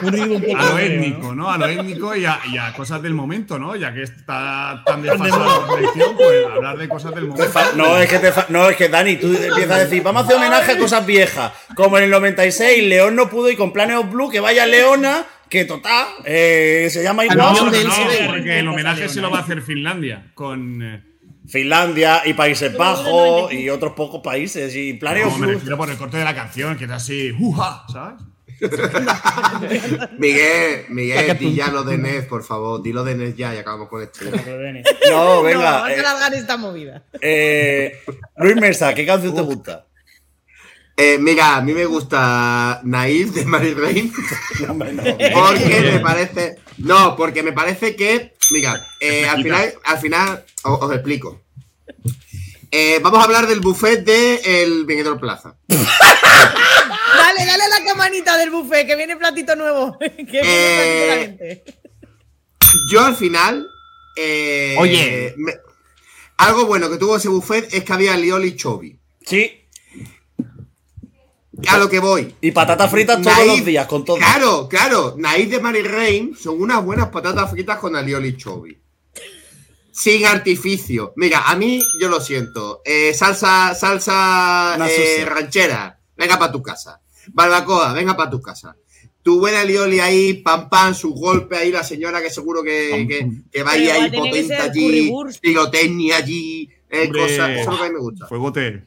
Un ritmo un poco A lo feo, étnico, ¿no? A lo étnico y a, y a cosas del momento, ¿no? Ya que está tan Tan de desfasada moda. la selección, pues hablar de cosas del momento. fa- No, es que te fa- no, es que Dani, tú empiezas a decir, vamos a hacer homenaje a cosas viejas. Como en el 96, León no pudo ir con Planet of Blue, que vaya Leona, que total, eh, se llama igual. No, no, porque el homenaje se lo va a hacer Finlandia. Con. Eh, Finlandia y Países Bajos y otros pocos países. Y Planet no, me refiero por el corte de la canción, que es así. ¡Uja! ¿Sabes? Miguel, Miguel, di ya lo de Nez, por favor. Di lo de Nez ya y acabamos con esto. No, No, venga. vamos a eh, alargar esta movida. eh, Luis Mesa, ¿qué canción te gusta? Eh, mira, a mí me gusta Naive de Mary Rain. No, no. Porque me parece. No, porque me parece que. Mira, eh, al final, al final os, os explico. Eh, vamos a hablar del buffet de El Plaza. Dale, dale a la camanita del buffet, que viene platito nuevo. que viene Eh, platito caliente. Yo al final. eh, Oye. me- algo bueno que tuvo ese buffet es que había lioli chovi. Sí, A lo que voy. y patatas fritas todos Naive- los días, con todo. Claro, claro. Naive de Mary Rain son unas buenas patatas fritas con alioli chovi. Sin artificio. Mira, a mí, yo lo siento. Eh, salsa, salsa eh, ranchera. Venga para tu casa. Barbacoa, venga para tu casa. Tu buena alioli ahí, pam pam, su golpe ahí, la señora que seguro que, que, que va ahí, potente allí, pirotecnia allí, eh, cosas. Eso es lo que a mí me gusta. Fuegote.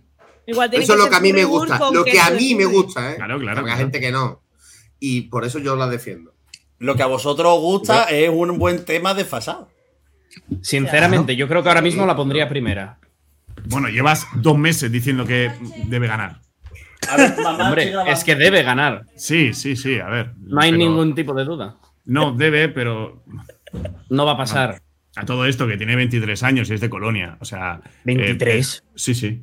Igual tiene Eso es lo que a mí me gusta. Lo que a de mí me gusta, ¿eh? Claro, claro, Habrá claro. gente que no. Y por eso yo la defiendo. Lo que a vosotros os gusta es un buen tema desfasado. Sinceramente, yo creo que ahora mismo la pondría primera. Bueno, llevas dos meses diciendo que debe ganar. A ver, mamá, Hombre, es que debe ganar. Sí, sí, sí, a ver. No hay pero- ningún tipo de duda. No, debe, pero No va a pasar. a todo esto que tiene 23 años y es de Colonia. O sea. eh, 23. eh, sí, sí.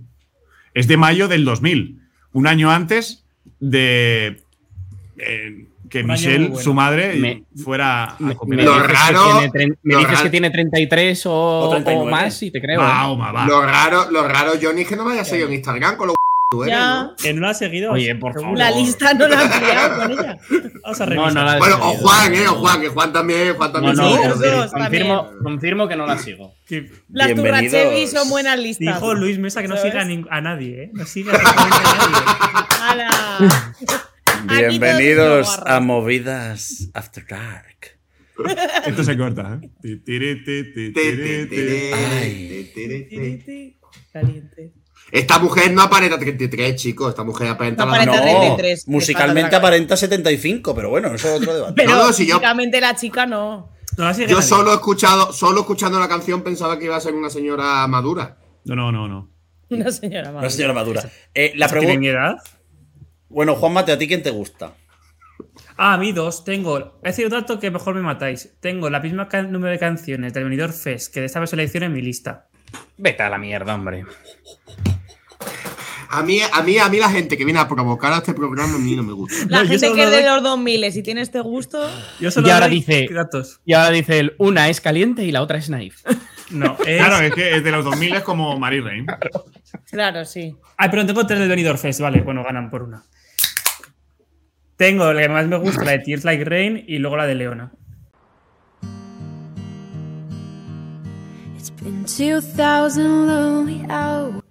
Es de mayo del 2000. Un año antes de eh, que Michelle, bueno. su madre, Me- fuera a Me, copiar. me Lo dices, que raro- tiene, me lo dices raro- que tiene 33 o, O 39. o más y te creo. ¿eh? Mahoma, va. Lo raro, lo raro, Johnny, es que no me haya seguido en Instagram con eres, Ya. ¿no? Que no la has seguido. Oye, por favor. La lista no la han pillado con ella. Vamos a No, revisar. no la he Bueno, o seguido. Juan, eh, o Juan, que Juan también, Juan No, también. no, los sí. confirmo, también. confirmo que no la sigo. Que Las Bienvenidos. Turrachevi son buenas listas. Dijo Luis Mesa que no ¿Sabes? siga a, nadie, ¿eh? No siga a nadie. Bienvenidos a Movidas After Dark. Esto se corta, ¿eh? Ay. te, te, te. Caliente. Esta mujer no aparenta 33, chicos. Esta mujer aparenta No la- aparenta No, 33, que musicalmente aparenta 75, pero bueno, eso es otro debate. Pero No, no, si yo- la chica no. No Yo solo he escuchado, solo escuchando la canción pensaba que iba a ser una señora madura. No, no, no, no. Una señora Una más. señora madura. Eh, la ¿Tiene pregunta. mi edad? Bueno, Juan Mate, ¿a ti quién te gusta? Ah, a mí dos. Tengo. He sido un dato que mejor me matáis. Tengo la misma número de canciones del Venidor Fest que de esta selección en mi lista. Vete a la mierda, hombre. A mí, a mí, a mí la gente que viene a provocar a este programa a mí no me gusta. La No, gente que es de los 2000 y tiene este gusto. Yo solo Y ahora dice- datos. Y ahora dice él, una es caliente y la otra es naive. No, es. Claro, es que es de los 2000 es como Marie Rain. Claro, sí. Ay, pero tengo tres del Benidorm Fest, vale, bueno, ganan por una. Tengo la que más me gusta, la de Tears Like Rain, y luego la de Leona. It's been 2,000 lonely hours.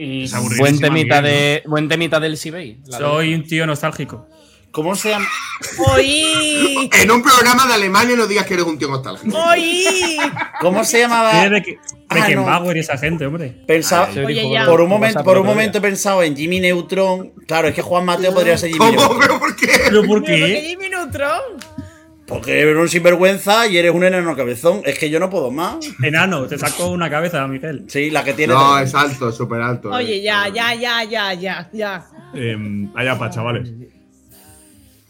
Y Buen temita, de, buen temita del Sibey. soy un tío nostálgico. ¿Cómo se llama? ¡Oí! En un programa de Alemania no digas que eres un tío nostálgico. ¡Oí! ¿Cómo se llamaba? Beck- Ah, Beckenbauer y esa gente, hombre. Pensaba, Ay, Oye, dijo ya. por un momento, por un momento he pensado en Jimmy Neutron. Claro, es que Juan Mateo podría ser Jimmy ¿Cómo? Neutron. ¿Pero por qué? ¿Pero por ¿Pero por qué qué? Jimmy Neutron? Porque eres un sinvergüenza y eres un enano cabezón. Es que yo no puedo más. Enano, te saco una cabeza, Miguel. Sí, la que tiene. No, es alto, súper alto. Oye, eh. ya, ya, ya, ya, ya, ya. Eh, allá pa, chavales.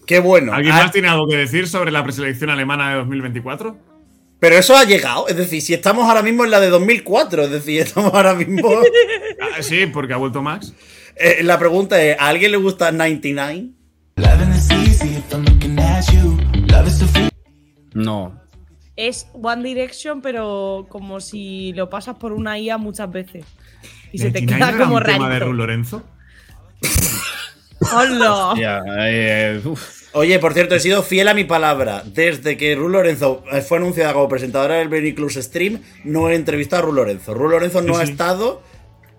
Qué bueno. ¿Alguien Ah, más tiene algo que decir sobre la preselección alemana de 2024? Pero eso ha llegado. Es decir, si estamos ahora mismo en la de 2004, es decir, estamos ahora mismo. Ah, sí, porque ha vuelto Max. Eh, la pregunta es: ¿a alguien le gusta 99? No. Es One Direction, pero como si lo pasas por una IA muchas veces. Y se te 99 queda era como un tema de. Ru Lorenzo. ¡Hola! Eh. Oye, por cierto, he sido fiel a mi palabra. Desde que Ru Lorenzo eh, fue anunciada como presentadora del Benny Club Stream, no he entrevistado a Ru Lorenzo. Ru Lorenzo no Sí, ha sí. estado.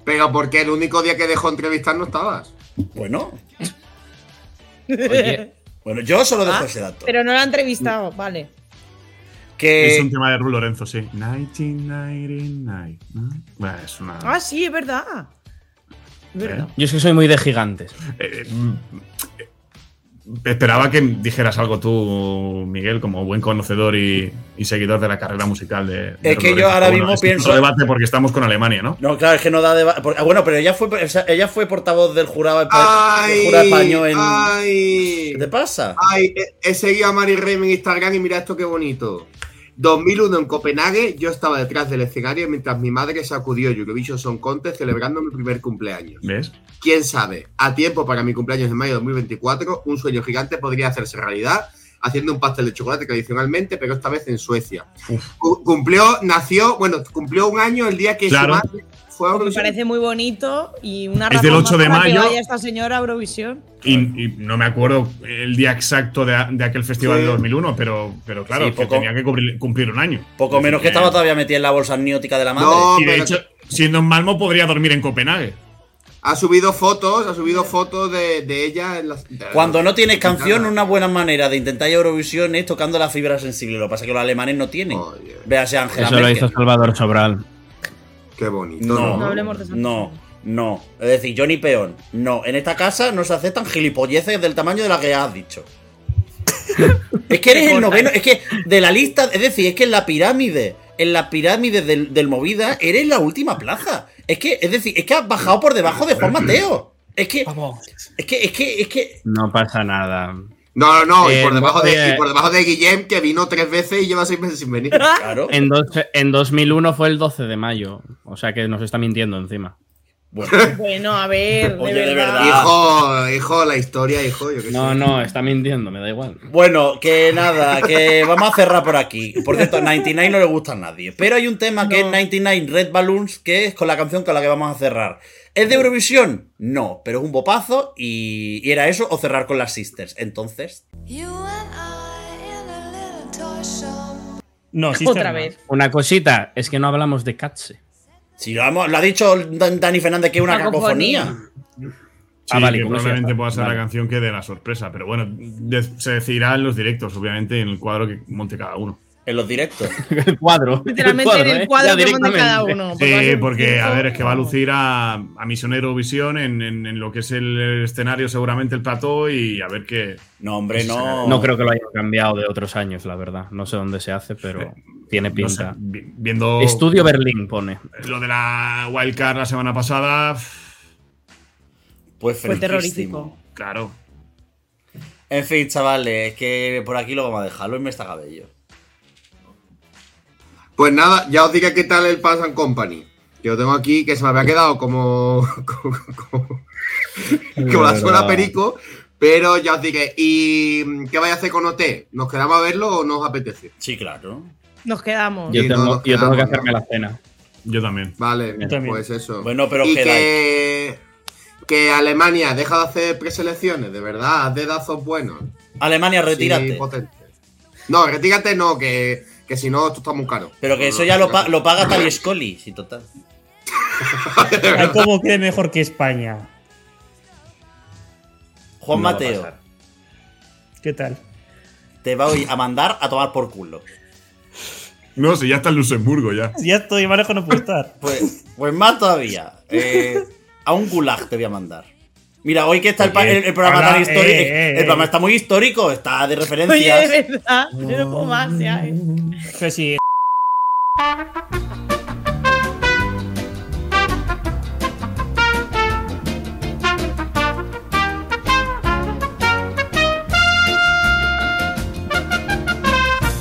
Pero porque el único día que dejó entrevistar no estabas. Bueno, Oye, bueno, yo solo dejo Ah, ese dato. Pero no lo ha entrevistado, vale. Que Es un tema de Ru Lorenzo, sí. 1999. ¿no? Bueno, es una. Ah, sí, es verdad. Es verdad. yo es que soy muy de gigantes. Eh, mm, eh, esperaba que dijeras algo tú, Miguel, como buen conocedor y, y seguidor de la carrera musical de. de Es que yo ahora mismo es pienso- debate porque estamos con Alemania, ¿no? No, claro, es que no da debate. Bueno, pero ella fue, o sea, ella fue portavoz del jurado, del ¡Ay! jurado español en. ¡Ay! ¿Qué te pasa? Ay, he, he seguido a Mari Rey en Instagram y mira esto qué bonito. 2001 en Copenhague, yo estaba detrás del escenario mientras mi madre sacudió Eurovision Song Contest celebrando mi primer cumpleaños. ¿Ves? Quién sabe, a tiempo para mi cumpleaños en mayo de 2024, un sueño gigante podría hacerse realidad haciendo un pastel de chocolate tradicionalmente, pero esta vez en Suecia. Cu- Cumplió, nació, bueno, cumplió un año el día que Claro. su madre fue a Me parece muy bonito y una Es del razón 8 más de para que mayo. vaya esta señora a Eurovisión. Y, y no me acuerdo el día exacto de, de aquel festival Sí. de 2001, pero, pero claro, Sí, que poco- tenía que cumplir, cumplir un año. Poco menos que estaba todavía metida en la bolsa amniótica de la madre. No, Y de hecho, siendo en Malmo, podría dormir en Copenhague. ha subido fotos, ha subido fotos de, de ella en las. de- Cuando no tienes canción, Nada. una buena manera de intentar ir a Eurovisión es tocando la fibra sensible. Lo que pasa es que los alemanes no tienen. Oye, Véase a Angela Eso lo hizo Salvador Sobral. Qué bonito. No, No hablemos de eso. no, no. Es decir, Johnny Peón. No, en esta casa no se aceptan gilipolleces del tamaño de la que has dicho. es que eres el noveno. Es que de la lista. Es decir, es que en la pirámide. En la pirámide del, del movida eres la última plaza. Es que, es decir, es que has bajado por debajo de Juan Mateo. Es que. Es que, es que, es que. No pasa nada. No, no, no, y, Eh, por debajo de, y por debajo de Guillem, que vino tres veces y lleva seis meses sin venir. Claro. En, dos- en 2001 fue el 12 de mayo. O sea que nos está mintiendo encima. Bueno, Bueno, a ver, de Oye, de verdad. verdad. hijo, hijo, la historia, hijo, yo qué No, sé. no, está mintiendo, me da igual. Bueno, que nada, que vamos a cerrar por aquí. Por cierto, 99 no le gusta a nadie. Pero hay un tema que es 99 Red Balloons, que es con la canción con la que vamos a cerrar. ¿Es de Eurovisión? No, pero es un bopazo y, y era eso o cerrar con las Sisters. Entonces, No, sí, Otra vez. Una cosita, es que no hablamos de Katze. si lo, hemos- lo ha dicho Dan- Dani Fernández que es una Cacofonía. Sí, Ah, vale, que probablemente pueda ser Vale. la canción que dé la sorpresa. Pero bueno, de- se decidirá en los directos, obviamente, en el cuadro que monte cada uno. En los directos. El cuadro. Literalmente en el ¿eh? cuadro que monte cada uno. porque va a Sí, porque, a ver, es que va a lucir a, a Misionero Visión en, en- en lo que es el escenario, seguramente el plató, y a ver qué. No, hombre, no. No creo que lo hayan cambiado de otros años, la verdad. No sé dónde se hace, pero tiene no sé, pinta. vi- viendo Estudio Berlín pone. lo de la Wildcard la semana pasada, Pues Fue terrorífico. claro. En fin, chavales, es que por aquí lo vamos a dejar. Luis me está cabello. Pues nada, ya os diré qué tal el Pass and Company. Yo tengo aquí que se me había quedado como. como, como- como la suela perico. Pero ya os diré. ¿Y qué vais a hacer con OT? ¿Nos quedamos a verlo o no os apetece? Sí, claro. Nos quedamos. Yo Sí, no tengo, nos yo tengo que hacerme ¿no? la cena. Yo también. Vale, Yo también. pues eso. Bueno, pero y que, que Alemania deja de hacer preselecciones, de verdad, haz dedazos buenos. Alemania, retírate. Sí, potente. No, retírate no, que, que si no, esto está muy caro. Pero que eso ya lo, pa- lo paga Tali Scully, sí, total. Ay, ¿Cómo cree mejor que España? Juan No Mateo. ¿Qué tal? te voy a mandar a tomar por culo. No, si ya está en Luxemburgo ya. Ya estoy, más lejos no puedo estar. Pues, pues más todavía. Eh, a un gulag te voy a mandar. Mira, hoy que está el, pa- Oye, el- el programa tan histórico. eh, eh, el eh. programa está muy histórico, está de Oye, referencias. de verdad. Yo no puedo más ya. eh. Pues sí,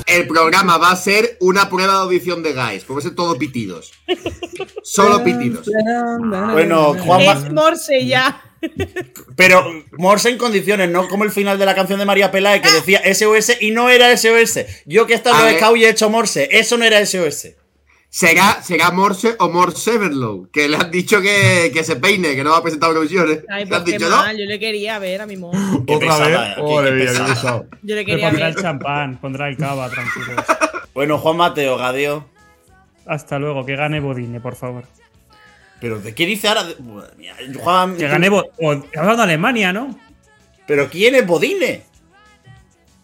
el programa va a ser una prueba de audición de guys. Porque va a ser todo pitidos. Solo pitidos. Bueno, Juanma. Es Morse ya. Pero Morse en condiciones, no como el final de la canción de María Peláez que decía SOS y no era SOS. Yo que he estado en los scouts y he hecho Morse, eso no era SOS. ¿Será, será Morse o Morse Everlow? Que le han dicho que, que se peine, que no va a presentar Eurovisión. ¿eh? Ay, Le pues han qué dicho, ¿no? Yo le quería ver a mi Morse. Otra pesada, vez. qué- Ole, qué mira, qué pesada. pesado. Yo le quería pondrá el champán, pondrá el cava, tranquilos. Bueno, Juan Mateo, Gadio. Hasta luego, que gane Bodine, por favor. ¿Pero de qué dice ahora? Mía, Juan. Que o- Hablando de Alemania, ¿no? ¿Pero quién es Bodine?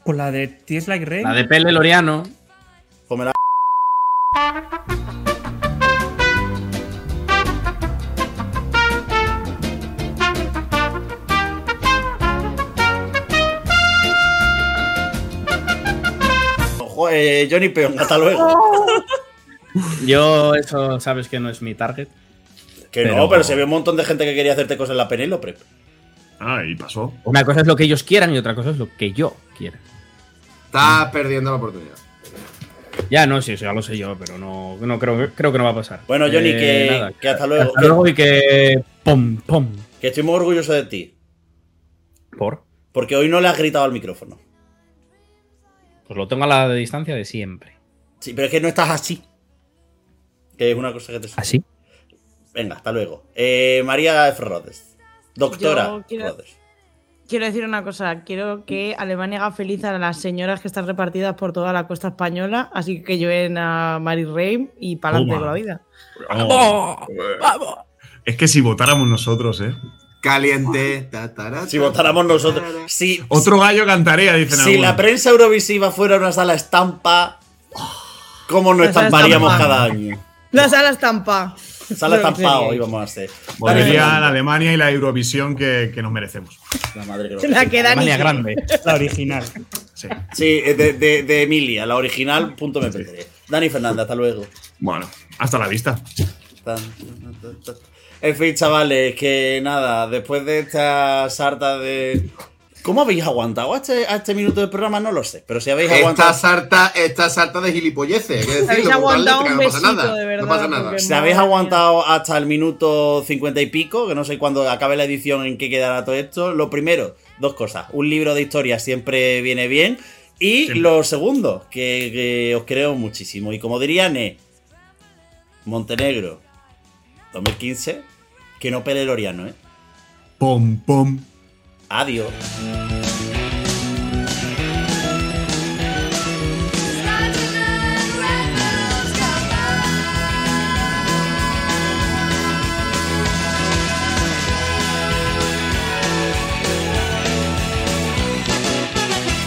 Con la de Tears Like Rain. La de Pele Loriano. Pues me la- Jo- eh, Johnny Peón, hasta luego. Yo, eso sabes que no es mi target. Que no, Pero- se ve un montón de gente que quería hacerte cosas en la Penélope. Ah, y pasó. Una cosa es lo que ellos quieran y otra cosa es lo que yo quiera. Está perdiendo la oportunidad. Ya, no, sí, eso ya lo sé yo, pero no, no creo, creo que no va a pasar. Bueno, Johnny, Eh, que, nada, que hasta luego. Hasta luego y que. Pom, pom. que estoy muy orgulloso de ti. ¿Por? Porque hoy no le has gritado al micrófono. Pues lo tengo a la de distancia de siempre. Sí, pero es que no estás así. Que es una cosa que te suena. ¿Así? Venga, hasta luego. Eh, María F. Rodes. Doctora quiero- Rodes. Quiero decir una cosa, quiero que Alemania haga feliz a las señoras que están repartidas por toda la costa española, así que lleven a Mary Reim y para adelante con la vida. Oh. Es que si votáramos nosotros, ¿eh? Caliente. ta, Si ta, votáramos nosotros. Si, Otro gallo cantaría, dicen si algunos. la prensa eurovisiva fuera una sala estampa, ¿cómo sala estamparíamos estampa. cada año? La sala estampa. Sala estampado íbamos a hacer. Volvería la Alemania y la Eurovisión que, que nos merecemos. La madre que lo La que Dani Alemania grande. La original. Sí. Sí, de, de- de Emilia, la original, punto me perderé. Dani Fernández, hasta luego. Bueno, hasta la vista. Tan, tan, tan, tan. En fin, chavales, que nada, después de esta sarta de. ¿Cómo habéis aguantado a este, a este minuto del programa? No lo sé, pero si habéis Esta aguantado. sarta, esta sarta de gilipolleces. hay que decirlo, Habéis aguantado un no pasa besito, nada. de verdad. no pasa nada. porque Si habéis aguantado hasta el minuto cincuenta y pico, que no sé cuándo acabe la edición en qué quedará todo esto, lo primero, dos cosas. Un libro de historia siempre viene bien. Y Siempre. lo segundo, que, que os creo muchísimo. Y como diría Ne, Montenegro 2015, que no pele Loriano, ¿eh? Pom, pom. Adiós.